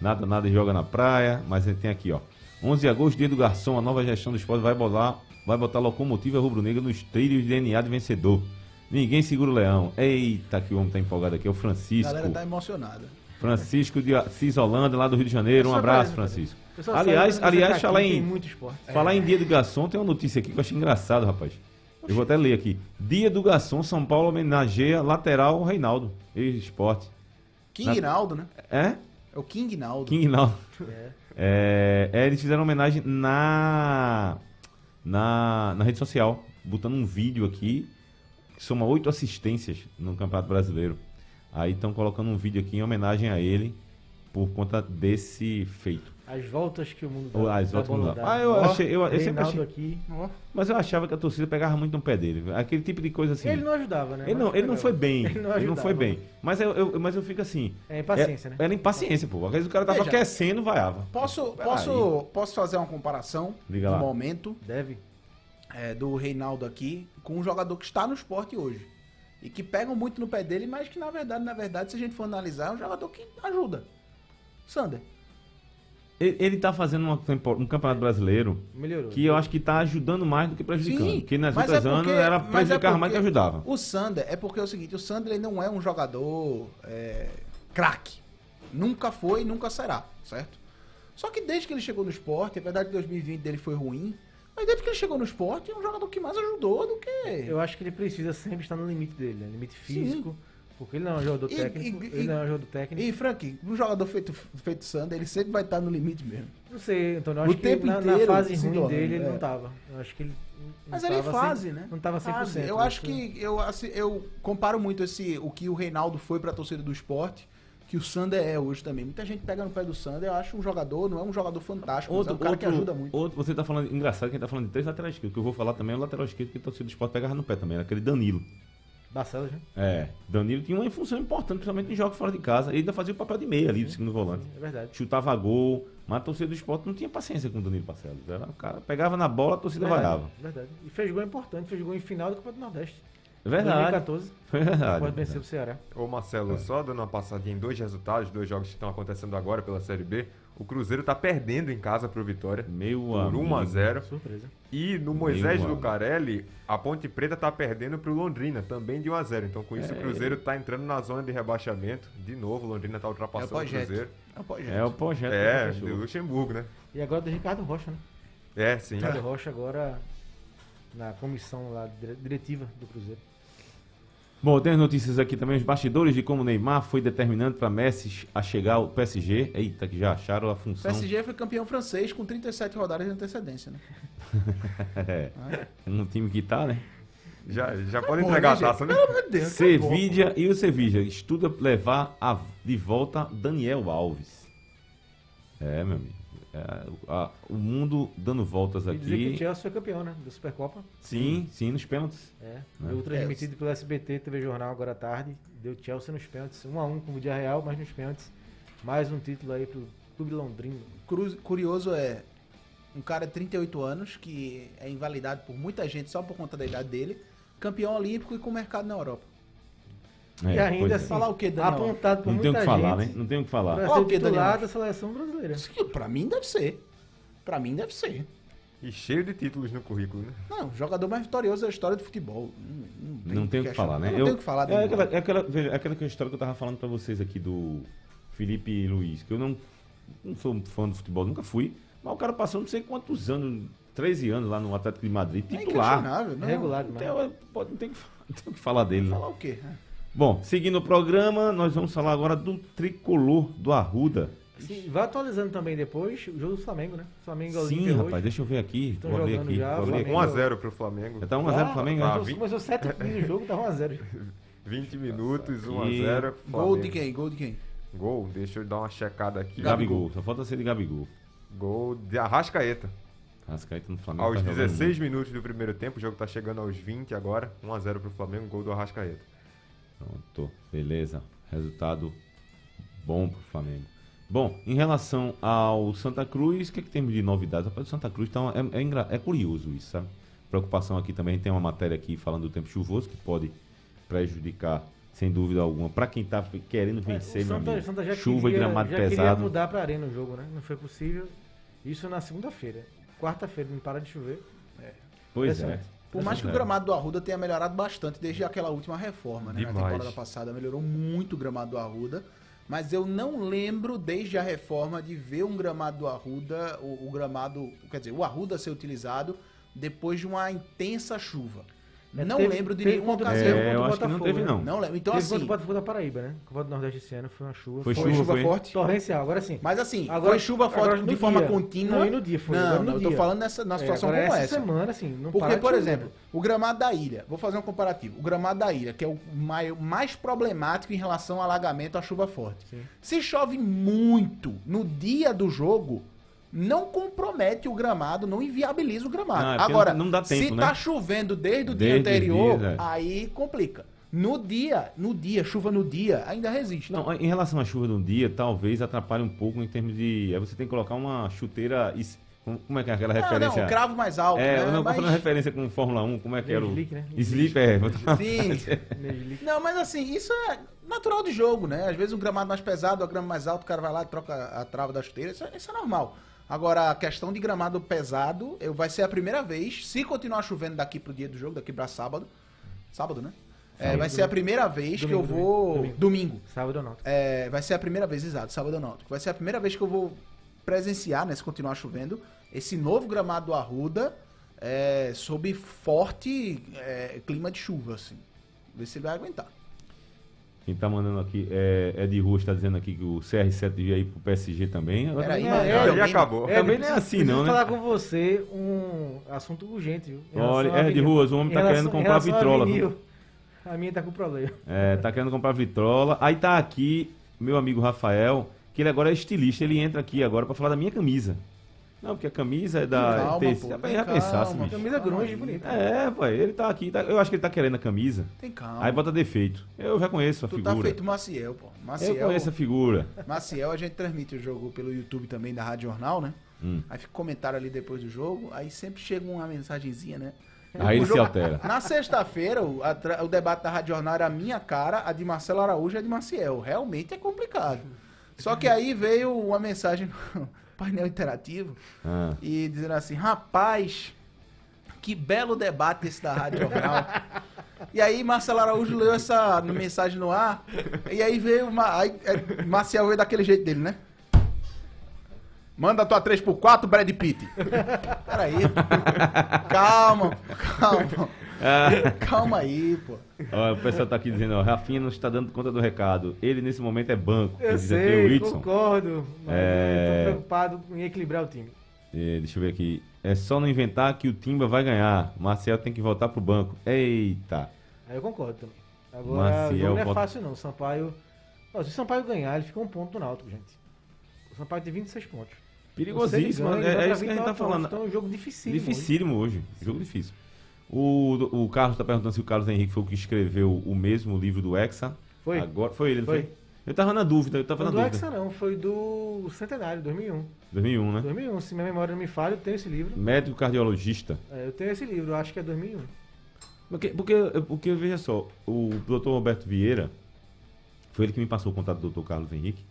Nada, nada joga na praia, mas ele tem aqui, ó. 11 de agosto, dia do garçom, a nova gestão do esporte vai botar, vai botar locomotiva rubro-negra nos trilhos de DNA de vencedor. Ninguém segura o leão. Eita, que o homem tá empolgado aqui. É o A Francisco. galera tá emocionada. Francisco de Assis Holanda, lá do Rio de Janeiro. Um abraço, Francisco. Aliás, que aliás, falar em, falar em dia do garçom, tem uma notícia aqui que eu achei engraçado, rapaz. Eu vou até ler aqui. Dia do garçom, São Paulo homenageia lateral Reinaldo, ex-esporte. King Naldo, né? É? É o King Naldo. King Naldo. É. É, é, eles fizeram homenagem na, na, na rede social, botando um vídeo aqui, que soma oito assistências no Campeonato Brasileiro. Aí estão colocando um vídeo aqui em homenagem a ele, por conta desse feito. As voltas que o mundo Ou as da voltas que o mundo dá. dá. Ah, eu Ó, achei- eu- eu sempre achei- aqui. Ó, Mas eu achava que a torcida pegava muito no pé dele. Aquele tipo de coisa assim. Ele não ajudava, né? Ele não, Mas ele não foi bem. Ele não Ele não foi bem. Mas eu, eu- mas eu fico assim. É impaciência, é, né? Era impaciência, pô. Às vezes o cara tava Veja. aquecendo, vaiava. Posso, posso, posso fazer uma comparação Diga do lá. momento Deve. é, do Reinaldo aqui com um jogador que está no esporte hoje. E que pegam muito no pé dele, mas que na verdade, na verdade, se a gente for analisar, é um jogador que ajuda. Sander. Ele, ele tá fazendo uma um campeonato brasileiro Melhorou. que eu acho que tá ajudando mais do que prejudicando. Sim, porque nas outras é anos porque- era mas é mais do que porque ajudava. O Sander, é porque é o seguinte, o Sander ele não é um jogador é, craque. Nunca foi e nunca será, certo? Só que desde que ele chegou no esporte, é verdade que 2020 dele foi ruim, mas desde que ele chegou no esporte, é um jogador que mais ajudou do que... Eu acho que ele precisa sempre estar no limite dele, né? Limite físico. Porque ele não é um jogador E- técnico. e- ele não é um jogador técnico. E, Frank, um jogador feito, feito Sander, ele sempre vai estar no limite mesmo. Não sei, Antônio. Eu O acho que tempo na, na inteiro fase se ruim dele ele é. não tava. Eu acho que ele. Mas ele tava fase, cem- né? Não tava 100%. Fase. Eu né? acho que eu, assim, eu comparo muito esse o que o Reinaldo foi pra torcida do esporte, que o Sander é hoje também. Muita gente pega no pé do Sander, eu acho um jogador, não é um jogador fantástico, mas é um cara que ajuda muito. outro- você tá falando, engraçado que ele tá falando de três laterais esquerdos. O que eu vou falar também é o lateral esquerdo que a torcida do esporte pegava no pé também, era aquele Danilo. Barcelos, né? É, Danilo tinha uma função importante, principalmente em jogos fora de casa. Ele ainda fazia o papel de meia ali, do segundo volante. É verdade. Chutava gol, mas a torcida do esporte não tinha paciência com o Danilo Barcelos. Era o cara pegava na bola, a torcida verdade, vaiava. verdade. E fez gol importante, fez gol em final do Campeonato do Nordeste. É verdade. 2014. Foi verdade. Pode vencer o Ceará. Ô Marcelo, só dando uma passadinha em dois resultados, dois jogos que estão acontecendo agora pela Série B. O Cruzeiro tá perdendo em casa pro Vitória Meu por amigo. 1 a 0 Surpresa. E no Moisés. Lucarelli, a Ponte Preta tá perdendo pro Londrina, também de 1 a 0 Então com isso É. o Cruzeiro tá entrando na zona de rebaixamento. De novo, o Londrina tá É o ultrapassando o. Cruzeiro. É o projeto. É o projeto. É, de fechou. Luxemburgo, né? E agora do Ricardo Rocha, né? É, sim. Ricardo Rocha agora na comissão lá dire- diretiva do Cruzeiro. Bom, tem as notícias aqui também, os bastidores de como o Neymar foi determinante para Messi a chegar ao PSG. Eita, que já acharam a O função. PSG foi campeão francês com 37 rodadas de antecedência, né? é, um time que tá, né? Já, já pode Bom, entregar né, a taça, né? Pelo amor de Deus. Sevilla e o Sevilla estuda levar a- de volta Daniel Alves. É, meu amigo. É, a- o mundo dando voltas E dizer que o aqui. Chelsea foi campeão, né? Da Supercopa. Sim, sim, nos pênaltis. É. Né? Transmitido pelo SBT, TV Jornal agora à tarde. Deu Chelsea nos pênaltis. 1 a 1 com o Dia Real, mas nos pênaltis. Mais um título aí pro Clube Londrino. Cru- Curioso é um cara de 38 anos que é invalidado por muita gente só por conta da idade dele, campeão olímpico e com mercado na Europa. É, e ainda é. assim, Falar o quê, Daniel? apontado por Não tem o muita que falar, gente né? Não tem o que falar. pra Ó, ser titular Daniel? da seleção brasileira. Isso que pra mim deve ser. Pra mim deve ser. E cheio de títulos no currículo, né? Não, o jogador mais vitorioso da história do futebol. Não, Não tem o que falar, né? Não Eu- tem o que falar. É aquela, é, aquela, veja, é aquela história que eu tava falando pra vocês aqui do Felipe Luiz, que eu não, não sou um fã do futebol, nunca fui, mas o cara passou não sei quantos anos, 13 anos lá no Atlético de Madrid, É titular. inquestionável, não. Regular Não tem, pode- não, tem, que não tem o que falar dele, né? Falar o quê? Bom, seguindo o programa, nós vamos falar agora do tricolor do Arruda. Sim, vai atualizando também depois o jogo do Flamengo, né? Flamengo e Sim, Olímpia rapaz, hoje. deixa eu ver aqui. Estão Vou aqui. já, vou ler Flamengo. aqui. 1x0 pro Flamengo. Já tá 1x0 pro Flamengo, tá né? Começou, começou 7 15 o jogo, tá 1x0. 20 minutos, aqui. 1x0. Gol de quem? Gol de quem? Gol, deixa eu dar uma checada aqui. Gabigol, só falta ser de Gabigol. Gol de Arrascaeta. Rascaeta no Flamengo. Aos tá jogando 16 minutos do primeiro tempo, o jogo tá chegando aos 20 agora. 1x0 pro Flamengo, gol do Arrascaeta. Pronto, beleza. Resultado bom pro Flamengo. Bom, em relação ao Santa Cruz, o que, que temos de novidades? Rapaz, o Santa Cruz tá uma- é, é, é curioso isso, sabe? Preocupação aqui também, tem uma matéria aqui falando do tempo chuvoso que pode prejudicar, sem dúvida alguma, para quem tá querendo vencer, É, o meu Santa, amigo. Santa Chuva queria, e gramado já pesado. mudar pra arena o jogo, né? Não foi possível. Isso na segunda-feira. Quarta-feira, não para de chover. Pois é. Por mais que o É. gramado do Arruda tenha melhorado bastante desde aquela última reforma, né? Na Demais. temporada passada melhorou muito o gramado do Arruda. Mas eu não lembro, desde a reforma, de ver um gramado do Arruda, o, o gramado, quer dizer, o Arruda ser utilizado depois de uma intensa chuva. É, não teve- lembro de nenhuma contra- ocasião. É, eu acho que não teve, não. Não lembro. Então, Teve assim, contra o Botafogo da Paraíba, né? Copa do Nordeste esse ano foi uma chuva. Foi foi chuva, chuva foi? forte. torrencial. Agora sim. Mas assim, Agora- foi chuva forte de forma dia. contínua. Não, e no dia foi, Não, não, eu tô falando nessa, numa É, situação agora como essa essa. semana, assim, não Porque, por exemplo, né? o gramado da ilha, vou fazer um comparativo. O gramado da ilha, que é o mai- mais problemático em relação ao alagamento à chuva forte. Sim. Se chove muito no dia do jogo, não compromete o gramado, não inviabiliza o gramado. Não, é Agora, não- dá tempo, se né? tá chovendo desde o dia Desde os anterior, dias, é. aí complica. No dia, no dia, chuva no dia, ainda resiste. Não, em relação à chuva de um dia, talvez atrapalhe um pouco em termos de. Aí você tem que colocar uma chuteira. Como é que é aquela Não, referência? não, cravo mais alto, É, né? eu não Mas- falando referência com Fórmula 1, como é que era o. Slick, né? Slip, é. Sim. Não, mas assim, isso é natural de jogo, né? Às vezes um gramado mais pesado, a grama mais alto, o cara vai lá e troca a trava da chuteira. Isso, é- isso é normal. Agora, a questão de gramado pesado, eu, vai ser a primeira vez, se continuar chovendo daqui pro dia do jogo, daqui pra sábado. Sábado, né? É, vai ser a primeira vez que eu Domingo, vou. domingo, Domingo. Sábado ou não. É, vai ser a primeira vez, exato, sábado ou náutico. Vai ser a primeira vez que eu vou presenciar, né, se continuar chovendo, esse novo gramado do Arruda é, sob forte é, clima de chuva, assim. Ver se ele vai aguentar. Quem tá mandando aqui é, é de rua, está dizendo aqui que o CR7 devia ir pro PSG também. Agora Peraí, é- Já, acabou. É, Também não é assim, não, né? falar com você um assunto urgente, viu? Olha, é de ruas, o homem Em tá relação- querendo comprar vitrola, vinil, A minha tá com problema. É, tá querendo comprar vitrola. Aí tá aqui meu amigo Rafael, que ele agora é estilista, ele entra aqui agora pra falar da minha camisa. Não, porque a camisa é da. Calma, tem- pô, já, calma, pensasse, bicho. Camisa grunge, bonita. É, pai, ele tá aqui. tá- eu acho que ele tá querendo a camisa. Tem calma. Aí bota defeito. Eu já conheço a tu tá figura. feito Maciel, pô. eu Maciel, conheço a figura. Maciel, a gente transmite o jogo pelo YouTube também da Rádio Jornal, né? Hum. Aí fica comentário ali depois do jogo, aí sempre chega uma mensagenzinha, né? Aí ele O se jogo- altera. Na sexta-feira, o, o debate da Rádio Jornal era a minha cara, a de Marcelo Araújo e a de Maciel. Realmente é complicado. Só que aí veio uma mensagem painel interativo Ah. e dizendo assim, rapaz, que belo debate esse da Rádio Jornal. E aí Marcelo Araújo leu essa mensagem no ar, e aí veio uma. Aí, é, Marcel veio daquele jeito dele, né? Manda tua 3x4, Brad Pitt. Peraí. calma, calma. Ah, Calma aí, pô. ó, o pessoal tá aqui dizendo, ó, Rafinha não está dando conta do recado. Ele nesse momento é banco. Eu sei, concordo. Mas É. eu tô preocupado em equilibrar o time. É, deixa eu ver aqui. É só não inventar que o Timba vai ganhar. Marcel tem que voltar pro banco. Eita. Aí eu concordo também. Agora, Maciel o jogo não é volta- fácil não. O Sampaio... Ó, se o Sampaio ganhar, ele fica um ponto do Náutico, gente. O Sampaio tem 26 pontos. Perigosíssimo. Ele ganha, É, é isso que a gente tá 29 falando. pontos. Então é um jogo difícil. Dificílimo hoje. Jogo difícil. O, o Carlos está perguntando se o Carlos Henrique foi o que escreveu o mesmo livro do Hexa. Foi. Agora, foi ele, não Foi. foi? Eu tava na dúvida, eu tava Foi na do dúvida. Hexa não, foi do Centenário, 2001. 2001, né? 2001, se minha memória não me falha, eu tenho esse livro. Médico cardiologista. É, eu tenho esse livro, eu acho que é 2001. Porque, porque, porque, veja só, o Dr. Roberto Vieira, foi ele que me passou o contato do Dr. Carlos Henrique.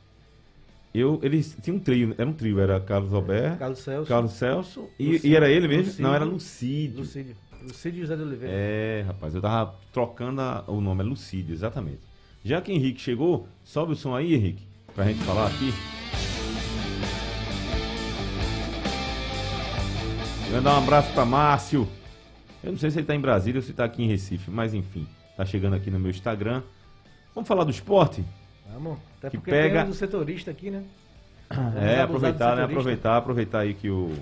Eu, eles tinham um trio, era um trio, era Carlos Roberto, Carlos Celso, Carlos Celso, e, e era ele mesmo? Lucídio. Não, era Lucídio. Lucídio. Lucídio José de Oliveira. É, rapaz, eu tava trocando a- o nome, é Lucídio, exatamente. Já que Henrique chegou, sobe o som aí, Henrique, pra gente falar aqui. Mandar um abraço pra Márcio. Eu não sei se ele tá em Brasília ou se tá aqui em Recife, mas enfim, tá chegando aqui no meu Instagram. Vamos falar do esporte? Vamos. Até Que porque pega- tem o do setorista aqui, né? É, Vamos do aproveitar, né? Aproveitar, aproveitar aí que o.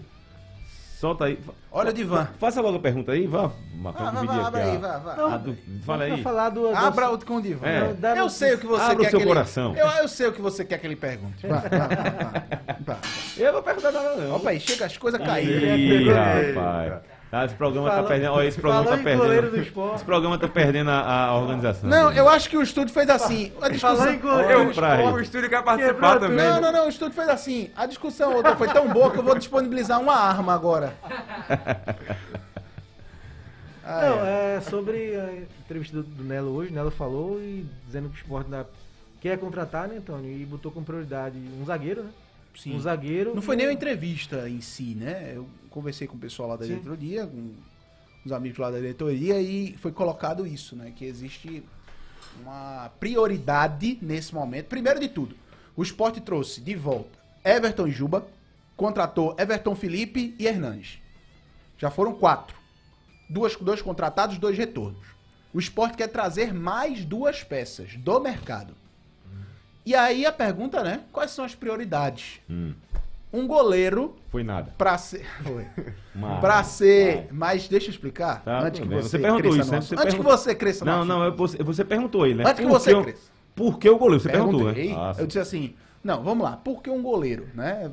Solta aí. Olha o divã. Faça logo a pergunta aí, vá. Marcão, Vá, vá, dividir vá, abre aí, a- vá, vá. a do- Fala aí. falar do... do- Abra o com o divã. É. Eu notícia. sei o que você Abra o quer seu que ele- coração. Eu, eu sei o que você quer que ele pergunte. Vá, vá, vá. Eu vou perguntar nada, não. Opa aí, chega as coisas caíram. Ih, rapaz. Ah, esse programa tá Falou- perdendo. Olha, esse programa tá perdendo. do esporte. Esse programa tá perdendo a, a organização. Não, eu acho que o estúdio fez assim. A discussão... Falou em goleiro do esporte. O estúdio quer participar Quebrou também. Não, não, não, o estúdio fez assim. A discussão outra foi tão boa que eu vou disponibilizar uma arma agora. Ah, Não, é. é sobre a entrevista do, do Nelo hoje. Nelo falou e dizendo que o esporte ainda quer contratar, né, Antônio? E botou como prioridade um zagueiro, né? Sim. Um zagueiro. Não foi nem um- uma entrevista em si, né? Eu conversei com o pessoal lá da Sim. diretoria, com os amigos lá da diretoria, e foi colocado isso, né? Que existe uma prioridade nesse momento. Primeiro de tudo, o esporte trouxe de volta Everton e Juba, contratou Everton Felipe e Hernandes. Já foram quatro. Duas, dois contratados, dois retornos. O esporte quer trazer mais duas peças do mercado. E aí a pergunta, né? Quais são as prioridades? Hum, Um goleiro foi nada. pra ser. Mas- pra ser. Mas deixa eu explicar. Tá, antes que você, Você perguntou cresça isso, né? Você Antes que perguntou- você cresça Não, não, é você, você perguntou aí, né? Antes que você o- cresça. Por que o goleiro? Você perguntou, Perguntei, né? Ah, eu disse assim, não, vamos lá, por que um goleiro, né?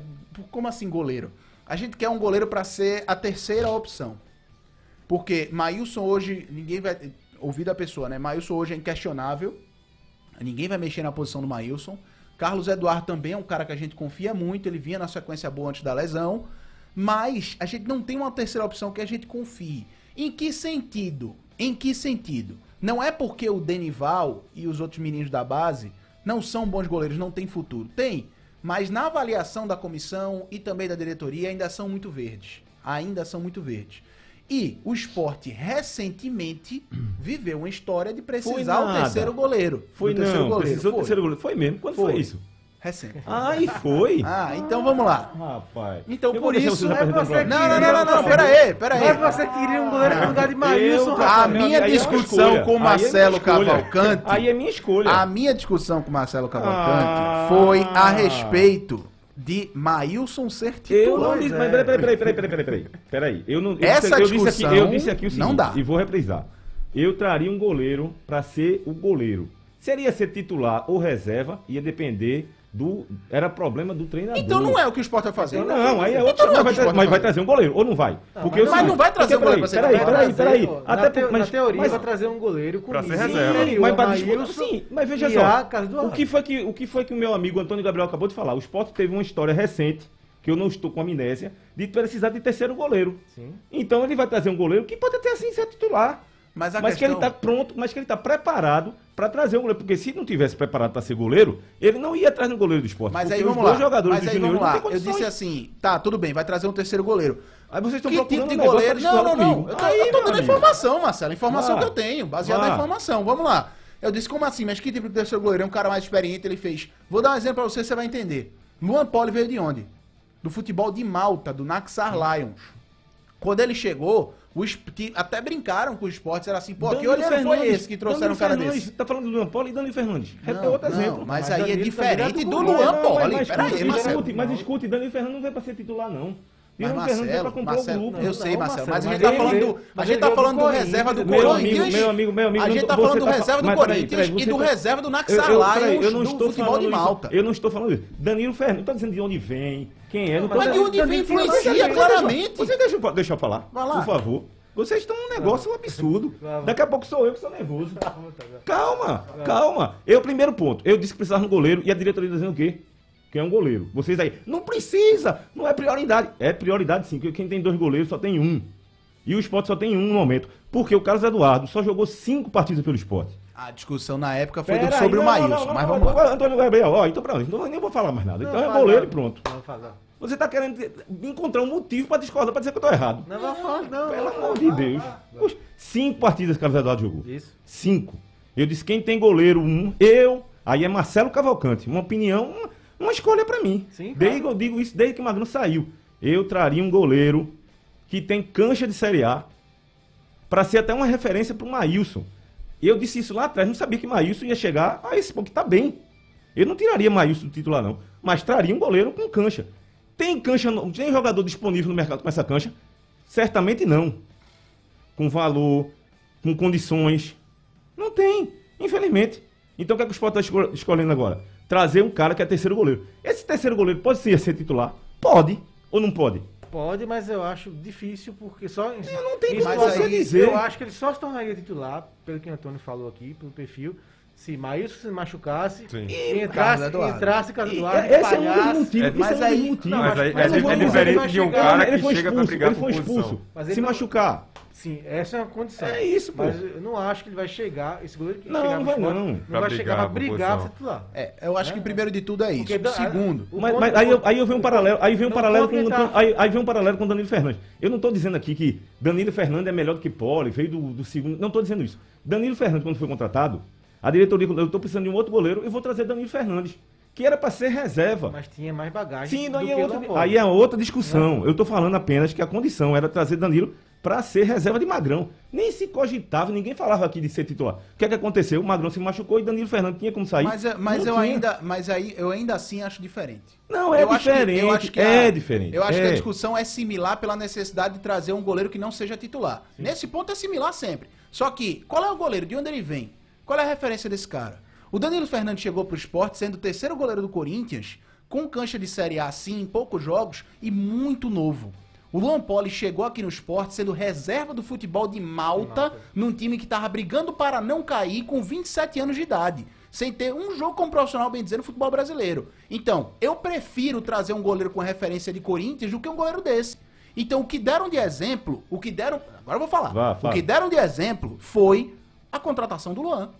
Como assim goleiro? A gente quer um goleiro pra ser a terceira opção. Porque Maílson hoje, ninguém vai ouvir da pessoa, né? Maílson hoje é inquestionável. Ninguém vai mexer na posição do Maílson. Carlos Eduardo também é um cara que a gente confia muito, ele vinha na sequência boa antes da lesão. Mas a gente não tem uma terceira opção que a gente confie. Em que sentido? Em que sentido? Não é porque o Denival e os outros meninos da base não são bons goleiros, não tem futuro. Tem, mas na avaliação da comissão e também da diretoria ainda são muito verdes. Ainda são muito verdes. E o esporte recentemente viveu uma história de precisar o terceiro goleiro. Foi do terceiro não, goleiro. precisou Foi. terceiro goleiro. Foi mesmo. Quando foi, Foi. isso? Recente. Ah, e foi? Ah, então vamos lá. Rapaz. Então, Eu por isso- é você que- Não, não, não, não, não, pera aí, pera aí. Mas você queria um goleiro no lugar de Maílson, Eu- A minha é discussão com o é Marcelo. Cavalcante. Aí é minha escolha. A minha discussão com o Marcelo Cavalcante Ah. foi a respeito de Maílson ser Eu titular. não disse, é. mas peraí, peraí, peraí, peraí, peraí, peraí, peraí. Eu não, eu Essa disse, eu disse discussão aqui, eu disse aqui o não seguinte, dá. e vou reprisar. Eu traria um goleiro para ser o goleiro. Seria ser titular ou reserva, ia depender do. Era problema do treinador. Então não é o que o Sport vai fazer. Não, aí é outra. Então não é o mas vai, mas vai trazer um goleiro, ou não vai? Porque mas não vai trazer um goleiro pra ser Peraí, peraí, peraí. Até te- por- na mas- teoria mas- vai trazer um goleiro com Pra ser reserva. inferior mas Maílson sim, mas veja só. O que, foi que, o que foi que o meu amigo Antônio Gabriel acabou de falar? O Sport teve uma história recente, que eu não estou com amnésia, de precisar de terceiro goleiro. Sim. Então ele vai trazer um goleiro que pode até assim ser titular. Mas mas que ele questão- está pronto, mas que ele está preparado para trazer um goleiro. Porque se não tivesse preparado para ser goleiro, ele não ia atrás do goleiro do esporte. Mas aí os vamos lá. jogadores Mas aí vamos lá. Eu disse assim, tá, tudo bem, vai trazer um terceiro goleiro. Aí vocês estão Que procurando tipo de um goleiro? Não, não, não. comigo. Eu tô, Aí, eu tô dando amigo. informação, Marcelo. Informação Vá. que eu tenho, baseada Vá. na informação. Vamos lá. Eu disse, como assim? Mas que tipo de terceiro goleiro? É um cara mais experiente, ele fez. Vou dar um exemplo pra você, você vai entender. Luan Poli veio de onde? Do futebol de Malta, do Naxar Lions. Quando ele chegou, O esp- que até brincaram com o esporte, era assim, pô, que Danilo olhando foi Fernandes, esse que trouxeram um Danilo cara Fernandes, desse? Tá falando do Luan Poli e Danilo Fernandes. É Não, outro não, exemplo. mas Mas aí é Danilo diferente também do é Luan Poli. mas Peraí, escute, Marcelo. escute, mas escute, Danilo Fernandes não veio pra ser titular, não. Mas Marcelo, Marcelo, grupo. eu Não, sei, não, Marcelo, mas a Marcelo, gente tá falando do, a gente tá falando do reserva do Meu Corinthians. amigo, meu amigo, meu amigo. A gente tá falando do tá- reserva do Corinthians e do tá- reserva do não do estou futebol falando de. Malta. Eu não estou falando isso. Danilo Fernandes, não tô dizendo de onde vem, quem é. Mas de onde vem influencia claramente. Você deixa, eu- falar, por favor. Vocês estão um negócio absurdo. Vai lá. Daqui a pouco sou eu que sou nervoso. Calma, calma. Eu, primeiro ponto, eu disse que precisava de um goleiro e a diretoria dizendo o quê? Que é um goleiro. Vocês aí, não precisa, não é prioridade. É prioridade sim, porque quem tem dois goleiros só tem um. E o esporte só tem um no momento. Porque o Carlos Eduardo só jogou cinco partidas pelo esporte. A discussão na época foi do- Pera aí, sobre o não, não, Maílson, não, mas não, vamos lá. Antônio Gabriel, ó, então pronto, então eu nem vou falar mais nada. Então é goleiro e não. pronto. Não, fala. Você está querendo encontrar um motivo para discordar, para dizer que eu tô errado. Não, vai falar, não. Pelo amor de Deus. Poxa, cinco partidas que Carlos Eduardo jogou. Isso. Cinco. Eu disse quem tem goleiro um, eu, aí é Marcelo Cavalcante. Uma opinião, uma, uma escolha para mim. Sim, Desde, claro. Eu digo isso desde que o Magno saiu. Eu traria um goleiro que tem cancha de Série A para ser até uma referência para o Maílson. Eu disse isso lá atrás, não sabia que Maílson ia chegar a esse ponto que tá bem. Eu não tiraria Maílson do titular, não. Mas traria um goleiro com cancha. Tem cancha, tem jogador disponível no mercado com essa cancha? Certamente não. Com valor, com condições. Não tem, infelizmente. Então o que, é que o Sport está escolhendo agora? Trazer um cara que é terceiro goleiro. Esse terceiro goleiro pode ser, ser titular? Pode. Ou não pode? Pode, mas eu acho difícil, porque só. Eu não tenho como você dizer. Eu acho que ele só se tornaria titular, pelo que o Antônio falou aqui, pelo perfil, se Maílson se machucasse Sim. e entrasse, entrasse Carlos E- Eduardo, Esse é um dos motivos. É, isso mas é um aí- motivos. Não, mas aí mas é, é mas ele diferente de um cara ele que foi chega pra expulso, brigar ele foi expulso. Mas ele se machucar. Sim, essa é uma condição. É isso, pô. Mas eu não acho que ele vai chegar, esse goleiro que Não, chegar não vai esporte, não. não Pra vai brigar chegar pra brigar pra titular. É, eu acho que primeiro de tudo é isso. Porque Segundo, o Mas, ponto- mas aí, eu- aí eu venho um paralelo, aí vem um não paralelo com, com- aí, aí vem um paralelo com Danilo Fernandes. Eu não estou dizendo aqui que Danilo Fernandes é melhor do que Poli, veio do, do segundo. Não estou dizendo isso. Danilo Fernandes, quando foi contratado, a diretoria, eu estou precisando de um outro goleiro, eu vou trazer Danilo Fernandes, que era para ser reserva. Mas tinha mais bagagem Sim, do aí que é, outra, aí é outra discussão. Eu estou falando apenas que a condição era trazer Danilo para ser reserva de Magrão. Nem se cogitava, ninguém falava aqui de ser titular. O que é que aconteceu? O Magrão se machucou e Danilo Fernandes tinha como sair. mas, é- mas eu tinha. ainda, mas aí eu ainda assim acho diferente. Não, é Eu acho que- diferente. eu acho que é a- diferente. Eu acho que é. a discussão é similar pela necessidade de trazer um goleiro que não seja titular. Nesse ponto é similar sempre. Só que, qual é o goleiro? De onde ele vem? Qual é a referência desse cara? O Danilo Fernandes chegou pro esporte sendo o terceiro goleiro do Corinthians, com cancha de Série A, sim, em poucos jogos e muito novo. O Luan Poli chegou aqui no esporte sendo reserva do futebol de Malta, num time que tava brigando para não cair com 27 anos de idade. Sem ter um jogo como profissional, bem dizer, no futebol brasileiro. Então, eu prefiro trazer um goleiro com referência de Corinthians do que um goleiro desse. Então, o que deram de exemplo, o que deram. Agora eu vou falar. Vá, o que deram de exemplo foi a contratação do Luan.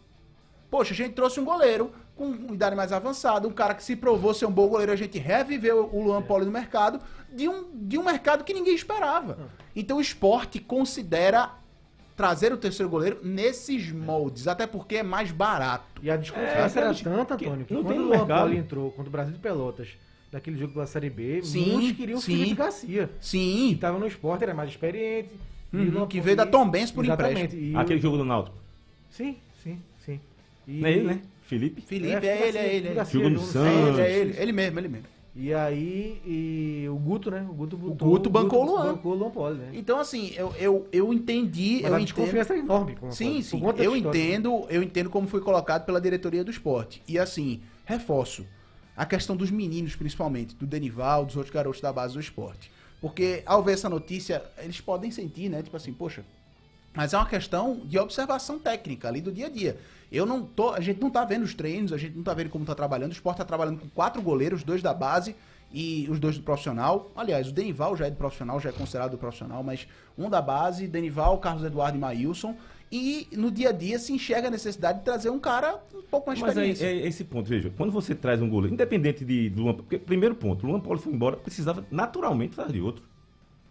Poxa, a gente trouxe um goleiro com idade mais avançada, um cara que se provou ser um bom goleiro, a gente reviveu o Luan Poli no mercado, de um, de um mercado que ninguém esperava. Então o esporte considera trazer o terceiro goleiro nesses moldes, até porque é mais barato. E a desconfiança É, era que- tanta, que Antônio, que não quando tem o no Luan mercado. Poli entrou contra o Brasil de Pelotas, naquele jogo pela Série B, Sim, muitos queriam o sim. Felipe Garcia. Que Sim, estava no esporte, era mais experiente. e Uhum, o que veio da Tombense por Exatamente, empréstimo. e o- Aquele jogo do Náutico. Sim, sim, sim. E, Não é ele, né? Felipe? Felipe, é ele, é ele. É ele. Jogo no jogo Santos. É ele, é ele, ele mesmo, ele mesmo. E aí, e o Guto, né? O Guto, botou, Guto bancou o Luan. Bancou o Luan Poli, né? Então, assim, eu, eu, eu entendi. Mas eu a entendo. desconfiança é enorme. com o Sim, sim. Eu entendo, eu entendo como foi colocado pela diretoria do esporte. E assim, reforço a questão dos meninos, principalmente, do Denival, dos outros garotos da base do esporte. Porque ao ver essa notícia, eles podem sentir, né? Tipo assim, poxa, mas é uma questão de observação técnica ali do dia a dia. Eu não tô, a gente não tá vendo os treinos, a gente não tá vendo como tá trabalhando. O esporte tá trabalhando com quatro goleiros, dois da base e os dois do profissional. Aliás, o Denival já é do profissional, já é considerado do profissional, mas um da base, Denival, Carlos Eduardo e Maílson. E no dia a dia se enxerga a necessidade de trazer um cara um pouco mais Mas é, experiência. é esse ponto, veja, quando você traz um goleiro, independente de Luan, porque, primeiro ponto, Luan Paulo foi embora, precisava naturalmente precisar de outro.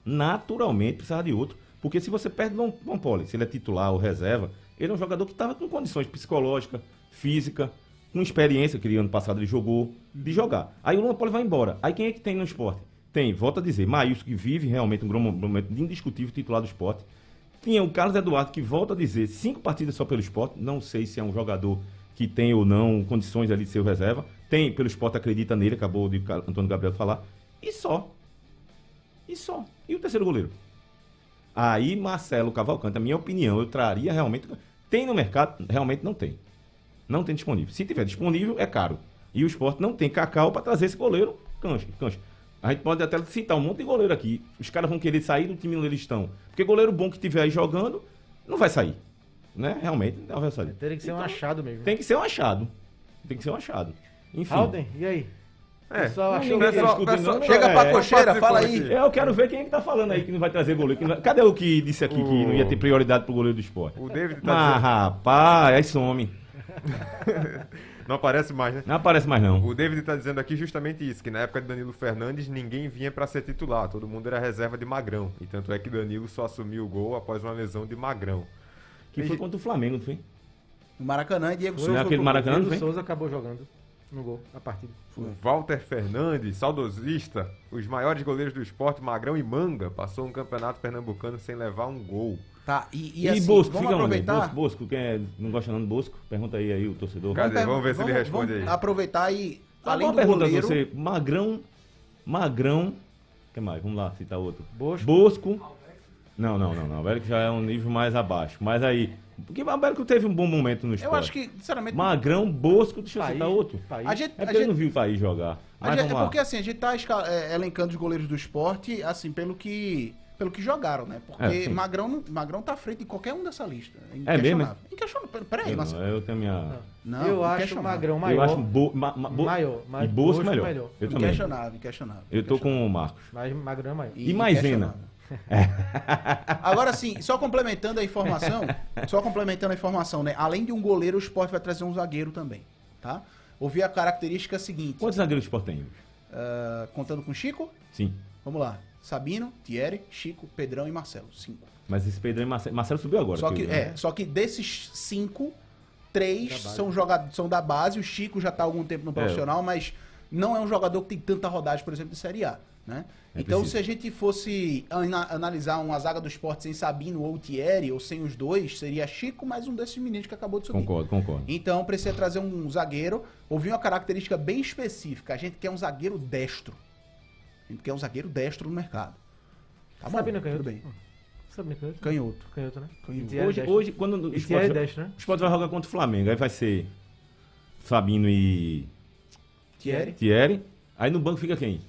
Naturalmente precisava de outro. Porque se você perde o Luan Poli, se ele é titular ou reserva, ele é um jogador que estava com condições psicológicas, física, com experiência, que ano passado ele jogou, de jogar. Aí o Luan Poli vai embora. Aí quem é que tem no esporte? Tem, volta a dizer, Maílson, que vive realmente um momento indiscutível titular do esporte. Tinha o Carlos Eduardo, que volta a dizer, cinco partidas só pelo esporte. Não sei se é um jogador que tem ou não condições ali de ser reserva. Tem, pelo esporte, acredita nele, acabou de Antônio Gabriel falar. E só. E só. E o terceiro goleiro? Aí, Marcelo Cavalcante, a minha opinião, eu traria realmente. Tem no mercado? Realmente não tem. Não tem disponível. Se tiver disponível, é caro. E o esporte não tem cacau para trazer esse goleiro cancha, cancha. A gente pode até citar um monte de goleiro aqui. Os caras vão querer sair do time onde eles estão. Porque goleiro bom que tiver aí jogando, não vai sair. Né? Realmente, não vai sair. Teria que ser um Então, achado mesmo. Tem que ser um achado. Tem que ser um achado. Enfim. Alden, e aí? É, Pessoal, Não, achou ninguém que- pessoal- escutando, pessoal- não. Chega pra É. cocheira, fala aí. Eu quero ver quem é que tá falando aí que não vai trazer goleiro. vai- Cadê o que disse aqui que não ia ter prioridade pro goleiro do esporte? O David tá Mas, dizendo. rapaz, aí some. Não aparece mais, né? Não aparece mais não. O David tá dizendo aqui justamente isso, que na época de Danilo Fernandes ninguém vinha pra ser titular, todo mundo era reserva de Magrão. E tanto é que Danilo só assumiu o gol após uma lesão de Magrão. Que foi contra o Flamengo, não foi? No Maracanã, Diego Foi Souza. naquele Maracanã, Diego? Souza acabou jogando no gol, a partida. O Walter Fernandes, saudosista, os maiores goleiros do esporte, Magrão e Manga, passou um campeonato pernambucano sem levar um gol. Tá, e, e E, assim, Bosco, vamos aproveitar. Bosco, Bosco, quem é- não gosta não do Bosco? Pergunta aí, aí o torcedor. Cadê? Vamos ver se ele responde vamos aí. aproveitar e, além uma do pergunta goleiro... você. Magrão, Magrão, que mais? Vamos lá, citar outro. Bosco. Bosco. Não, não, não, não. O Abérico já é um nível mais abaixo. Mas aí, porque o Abérico teve um bom momento no esporte. Eu acho que, sinceramente... Magrão, Bosco, deixa eu País, citar outro. país. A gente, É a gente- não viu o Thaís jogar. a Mas gente- é porque assim, a gente tá é, elencando os goleiros do esporte, assim, pelo que, pelo que jogaram, né? Porque É. Magrão, Magrão tá à frente de qualquer um dessa lista. É É mesmo, inquestionável. Inquestionável. Peraí, Eu, Marcelo. não, eu tenho minha... Não, eu acho. Magrão maior. Eu acho bo, ma, ma, bo, Maior, mas e Bosco, Bosco melhor. melhor. Eu também. Inquestionável, inquestionável. Eu tô com o Marcos. Mas Magrão é maior. E Maisena? Inquestionável. Agora sim, só complementando a informação, só complementando a informação, né? Além de um goleiro, o esporte vai trazer um zagueiro também, tá? Ouvi a característica seguinte, Quantos zagueiros do esporte tem? ah, contando com Chico, Sim. vamos lá, Sabino, Thierry, Chico, Pedrão e Marcelo, cinco. Mas esse Pedro e Marcelo, Marcelo subiu agora. Só que, eu- é, só que desses cinco, três são jogadores são da base. O Chico já está há algum É. tempo no profissional, mas não é um jogador que tem tanta rodagem, por exemplo, de Série A. Né? É então, preciso. se a gente fosse ana- analisar uma zaga do esporte sem Sabino ou Thierry, ou sem os dois, seria Chico mais um desses meninos que acabou de subir. Concordo, concordo. Então, precisa trazer um zagueiro. Ouvi uma característica bem específica. A gente quer um zagueiro destro. A gente quer um zagueiro destro no mercado. Tá bom, Sabino é canhoto? tudo bem. Sabino é canhoto? Canhoto. Canhoto, né? Canhoto. Hoje, hoje, quando o esporte, destro, né? o esporte vai jogar contra o Flamengo, aí vai ser Sabino e Thierry, Thierry. Aí no banco fica quem?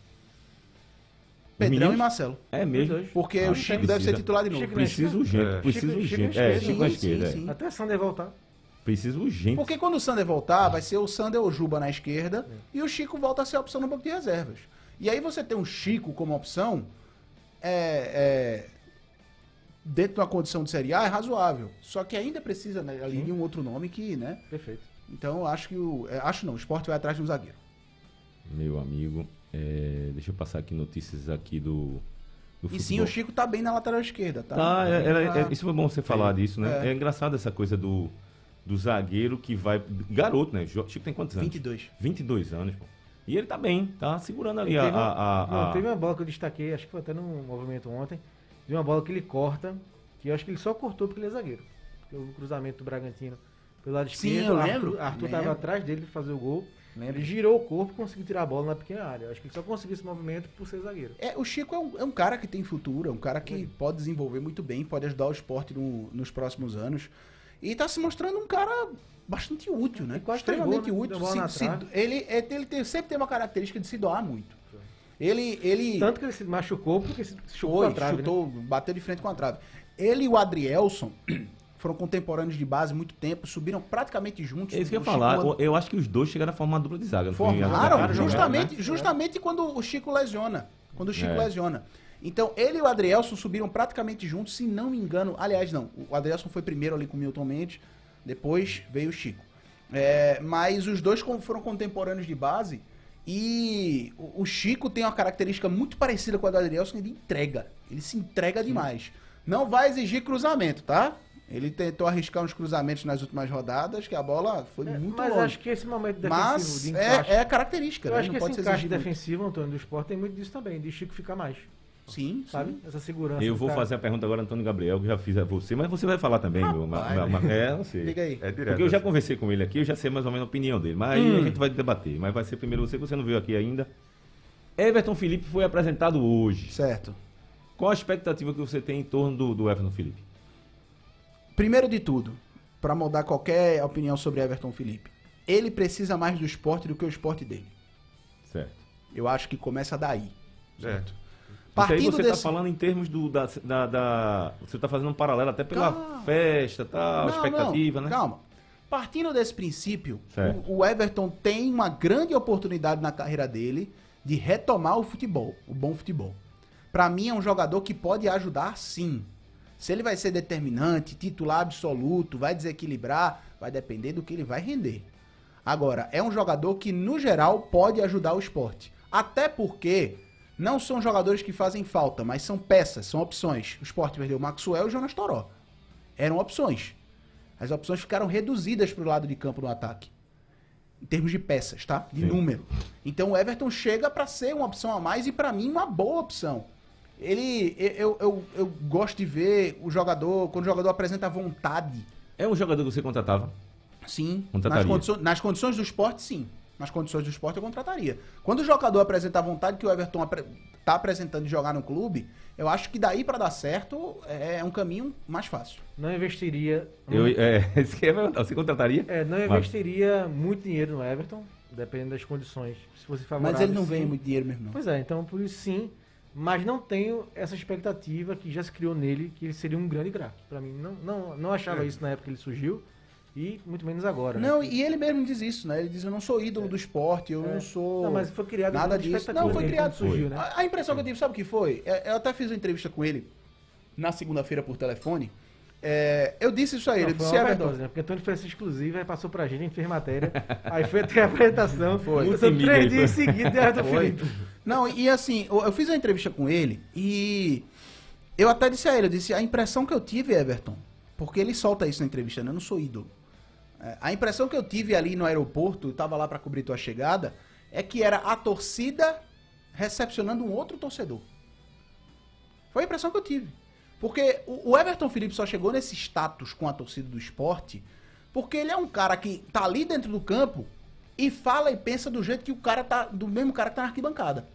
Pedrão meninos? e Marcelo. É mesmo. Porque Ah, o Chico deve precisa. ser titular de novo. Chico Preciso É. urgente, preciso Chico- Chico urgente. É, esquerda. Chico esquerda. sim, é. sim. Até Sander voltar. Preciso urgente. Porque quando o Sander voltar, vai ser o Sander ou o Juba na esquerda e o Chico volta a ser a opção no banco de reservas. E aí você tem um Chico como opção, é, é, dentro de uma condição de Série A, é razoável. Só que ainda precisa né, ali de um outro nome que, né? Perfeito. Então eu acho que o. é, acho não, o esporte vai atrás de um zagueiro. Meu amigo, é, deixa eu passar aqui notícias aqui do, do E sim, o Chico tá bem na lateral esquerda, tá? Tá, é- era- Tá- é- isso foi bom você falar disso, né? É. É. engraçado essa coisa do, do zagueiro que vai. Garoto, né? Chico tem quantos anos? 22. 22 anos, pô. E ele tá bem, tá segurando ali a. Teve uma- a- a- Não, a- teve uma bola que eu destaquei, acho que foi até num movimento ontem, de uma bola que ele corta, que eu acho que ele só cortou porque ele é zagueiro. Porque o cruzamento do Bragantino pelo lado Sim, esquerdo, eu Arthur- lembro, Arthur lembro. estava atrás dele para fazer o gol. Lembro. Ele girou o corpo e conseguiu tirar a bola na pequena área. Eu acho que ele só conseguiu esse movimento por ser zagueiro. É, o Chico é um, é um cara que tem futuro, é um cara que pode desenvolver muito bem, pode ajudar o esporte no- nos próximos anos. E tá se mostrando um cara bastante útil, né? Extremamente gol, né? útil. Se- se- ele é- ele tem- sempre tem uma característica de se doar muito. Ele, ele Tanto que ele se machucou porque se chutou foi, trave, né? chutou, bateu de frente com a trave. Ele e o Adrielson foram contemporâneos de base muito tempo, subiram praticamente juntos. É isso que eu ia falar. Eu, acho que os dois chegaram a formar dupla de zaga. Formaram justamente, né? justamente quando o Chico lesiona. Quando o Chico É. lesiona. Então, ele e o Adrielson subiram praticamente juntos, se não me engano. Aliás, não. O Adrielson foi primeiro ali com o Milton Mendes, depois veio o Chico. É, mas os dois foram contemporâneos de base. E o o Chico tem uma característica muito parecida com a do Adrielson, ele entrega. Ele se entrega demais. Não vai exigir cruzamento, tá? Ele tentou arriscar uns cruzamentos nas últimas rodadas, que a bola foi É, muito mas longe. acho que esse momento defensivo Mas de encaixe. é, é característica, eu né? acho Não que pode esse encaixe exigido muito. defensivo, Antônio, do esporte tem muito disso também, de Chico ficar mais. Sim, sabe? sim. Essa segurança. Eu vou cara. fazer a pergunta agora, Antônio Gabriel, que eu já fiz a você, mas você vai falar também, meu. ma- ma- É, eu sei. Liga aí. É direto. Porque eu já assim. conversei com ele aqui, eu já sei mais ou menos a opinião dele. Mas aí a gente vai debater. Mas vai ser primeiro você, que você não viu aqui ainda. Everton Felipe foi apresentado hoje. Certo. Qual a expectativa que você tem em torno do, do Everton Felipe? Primeiro de tudo, pra mudar qualquer opinião sobre Everton Felipe, ele precisa mais do esporte do que o esporte dele. Certo. Eu acho que começa daí. É. Porque aí Partindo você desse... está falando em termos do, da, da, da- Você está fazendo um paralelo até pela Calma. festa, tal, Não, expectativa, não, né? Calma. Partindo desse princípio, Certo. o, o Everton tem uma grande oportunidade na carreira dele de retomar o futebol, o bom futebol. Pra mim é um jogador que pode ajudar sim. Se ele vai ser determinante, titular absoluto, vai desequilibrar, vai depender do que ele vai render. Agora, é um jogador que no geral pode ajudar o esporte. Até porque não são jogadores que fazem falta, mas são peças, são opções. O esporte perdeu o Maxwell e o Jonas Toró. Eram opções. As opções ficaram reduzidas para o lado de campo no ataque. Em termos de peças, tá? De Sim. número. Então o Everton chega para ser uma opção a mais e para mim uma boa opção. Ele, eu, eu, eu gosto de ver o jogador, quando o jogador apresenta vontade, É um jogador que você contratava? sim. Nas, condições- nas condições do esporte, sim. Nas condições do esporte eu contrataria. Quando o jogador apresenta a vontade que o Everton apre- tá apresentando de jogar no clube, eu acho que daí para dar certo é um caminho mais fácil. Não investiria. Eu, é, é. Você contrataria? É, não Mas- investiria muito dinheiro no Everton, dependendo das condições. Se favorável. Mas ele não ganha sim. muito dinheiro mesmo, não. Pois é, então por isso sim. Mas não tenho essa expectativa que já se criou nele, que ele seria um grande craque. Pra mim, não, não, não achava isso na época que ele surgiu. E muito menos agora. né? Não, e ele mesmo diz isso, né? Ele diz, eu não sou ídolo do esporte, eu É. não sou... Não, mas foi criado nada disso. expectativa Não, foi criado. surgiu, né? A, a impressão que eu tive, sabe o que foi? É, Eu até fiz uma entrevista com ele na segunda-feira por telefone. É, eu disse isso a ele, Não, eu foi disse, uma overdose, né? Porque Antônio fez essa exclusiva, aí passou pra gente, a gente fez matéria. aí foi até a apresentação. Foi. Três dias seguidos de. Felipe. Não, e assim, eu eu fiz uma entrevista com ele e eu até disse a ele, eu disse, a impressão que eu tive, Everton, porque ele solta isso na entrevista, né? Eu não sou ídolo. É, A impressão que eu tive ali no aeroporto, eu tava lá pra cobrir tua chegada, é que era a torcida recepcionando um outro torcedor. Foi a impressão que eu tive. Porque o Everton Felipe só chegou nesse status com a torcida do esporte porque ele é um cara que tá ali dentro do campo e fala e pensa do jeito que o cara tá. do mesmo cara que tá na arquibancada.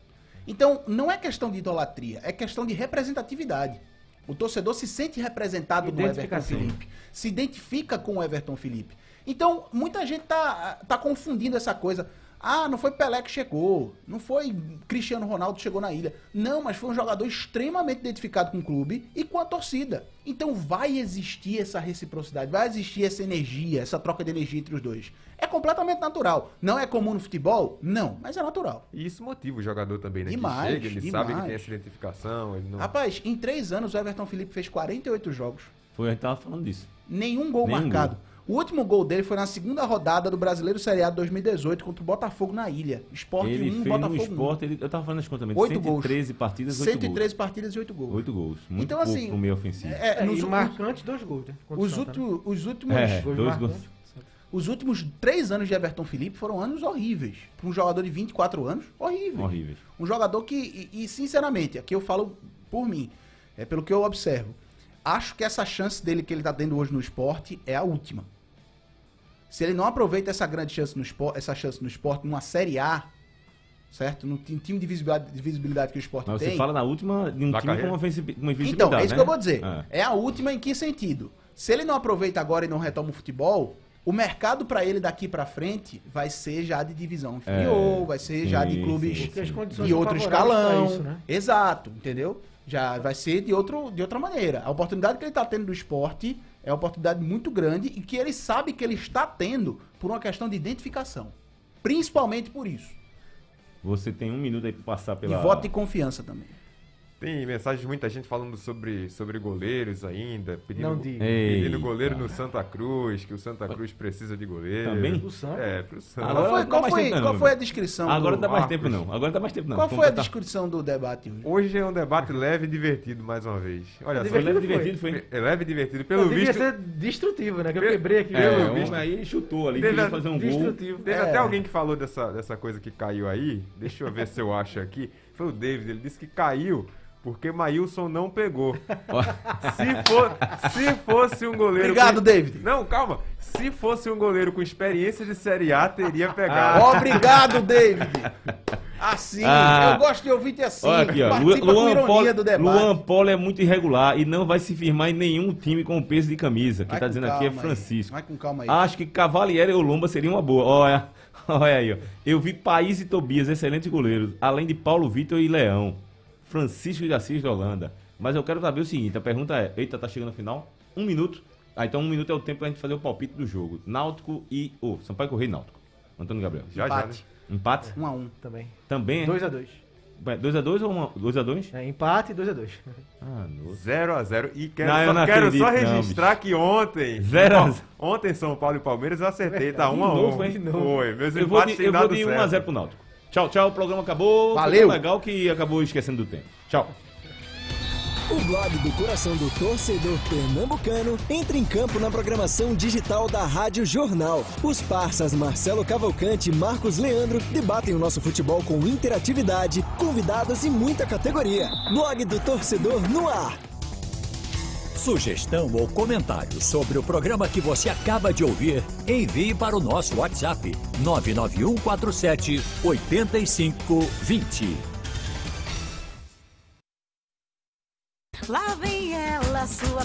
Então, não é questão de idolatria, é questão de representatividade. O torcedor se sente representado no Everton. Felipe, se identifica com o Everton Felipe. Então, muita gente tá, tá confundindo essa coisa. Ah, não foi Pelé que chegou, não foi Cristiano Ronaldo que chegou na ilha. Não, mas foi um jogador extremamente identificado com o clube e com a torcida. Então vai existir essa reciprocidade, vai existir essa energia, essa troca de energia entre os dois. É completamente natural. Não é comum no futebol? Não, mas é natural. E isso motiva o jogador também, né? Demais, que chega, ele sabe que demais. tem essa identificação, ele não... Rapaz, em três anos o Everton Felipe fez 48 jogos. Foi, a gente tava falando disso. Nenhum gol Nenhum marcado. O último gol dele foi na segunda rodada do Brasileiro Série A 2018 contra o Botafogo na ilha. Esporte ele 1, fez Botafogo no 1. esporte, ele, eu tava falando as contas também. Oito gols. 113 partidas, 8 113 partidas e 8 gols. gols. 8 gols. Muito Então, pouco assim, pro meio ofensivo. É, É, nos, e marcante, dois gols, né? Os, os, últimos, É. Gols dois marcantes. gols. os últimos três anos de Everton Felipe foram anos horríveis. Para um jogador de 24 anos, horrível. Horríveis. Um jogador que, e, e, sinceramente, aqui eu falo por mim, é pelo que eu observo. Acho que essa chance dele que ele tá tendo hoje no esporte é a última. Se ele não aproveita essa grande chance no esporte, essa chance no esporte numa Série A, certo? No ti- time de visibilidade, de visibilidade que o esporte Mas tem. você fala na última de um time carreira? com uma uma visibilidade, Então, é isso né? que eu vou dizer. É. É a última em que sentido? Se ele não aproveita agora e não retoma o futebol, o mercado pra ele daqui pra frente vai ser já de divisão inferior, É. vai ser já de Sim, clubes sim, sim. condições de outro escalão. isso, né? Exato, entendeu? Já vai ser de, outro, de outra maneira. A oportunidade que ele está tendo do esporte é uma oportunidade muito grande e que ele sabe que ele está tendo por uma questão de identificação. Principalmente por isso. Você tem um minuto aí pra passar pela... E voto de confiança também. Tem mensagem de muita gente falando sobre, sobre goleiros ainda, pedindo, Não pedindo goleiro no Santa Cruz, que o Santa Cruz precisa de goleiro. Também? O Santa? É, pro Santa. Agora Qual foi, não qual foi- tempo não, qual foi a descrição Agora do... não dá mais tempo não. Agora não dá mais tempo não. Qual foi a descrição do debate hoje? Hoje é um debate leve e divertido, mais uma vez. Olha Foi só, leve e Foi. divertido, foi. é leve e divertido. Não, Pelo devia visto, ser destrutivo, né? Que eu quebrei aqui. É, Pelo o visto- aí chutou ali, Teve fazer um gol. Destrutivo. Teve É. até alguém que falou dessa, dessa coisa que caiu aí. Deixa eu ver se eu acho aqui. Foi o David, ele disse que caiu porque Maílson não pegou. se, for, se fosse um goleiro. Obrigado, com... David. Não, calma. Se fosse um goleiro com experiência de Série A, teria pegado. Obrigado, David. Assim, Ah. eu gosto de ouvir assim. Olha aqui, ó. participa Lu- com Luan ironia Polo. Luan Polo é muito irregular e não vai se firmar em nenhum time com peso de camisa. Quem tá dizendo aqui é calma aí. Francisco. Vai com calma aí. Acho que Cavalieri ou Lomba seria uma boa. Olha, olha aí, ó. Eu vi País e Tobias, excelentes goleiros, além de Paulo Vitor e Leão. Francisco de Assis de Holanda. Mas eu quero saber o seguinte, a pergunta é, eita, tá chegando no final? Um minuto. Ah, então um minuto é o tempo pra gente fazer o palpite do jogo. Náutico e... Ô, Sampaio Correio e Náutico. Antônio Gabriel. Já, já, né? Empate. Empate? Um a um. Também. Também é? 2x2. 2x2 ou 2x2? É, empate e 2x2. Ah, nossa. 0x0. E quero, Não, eu só, não quero acredito, só não, registrar que ontem. Zero a. Ontem São Paulo e Palmeiras eu acertei, tá De 1 a 1 novo, hein? De novo. Foi. Meus Eu vou empates de, têm eu vou dado de certo. 1x0 pro Náutico. Tchau, tchau. O programa acabou. Foi Valeu. tão legal que acabou esquecendo do tempo. Tchau. O blog do coração do torcedor pernambucano entra em campo na programação digital da Rádio Jornal. Os parças Marcelo Cavalcante e Marcos Leandro debatem o nosso futebol com interatividade, convidados e muita categoria. Blog do torcedor no ar. Sugestão ou comentário sobre o programa que você acaba de ouvir, envie para o nosso WhatsApp 99147 8520. Lá vem ela, sua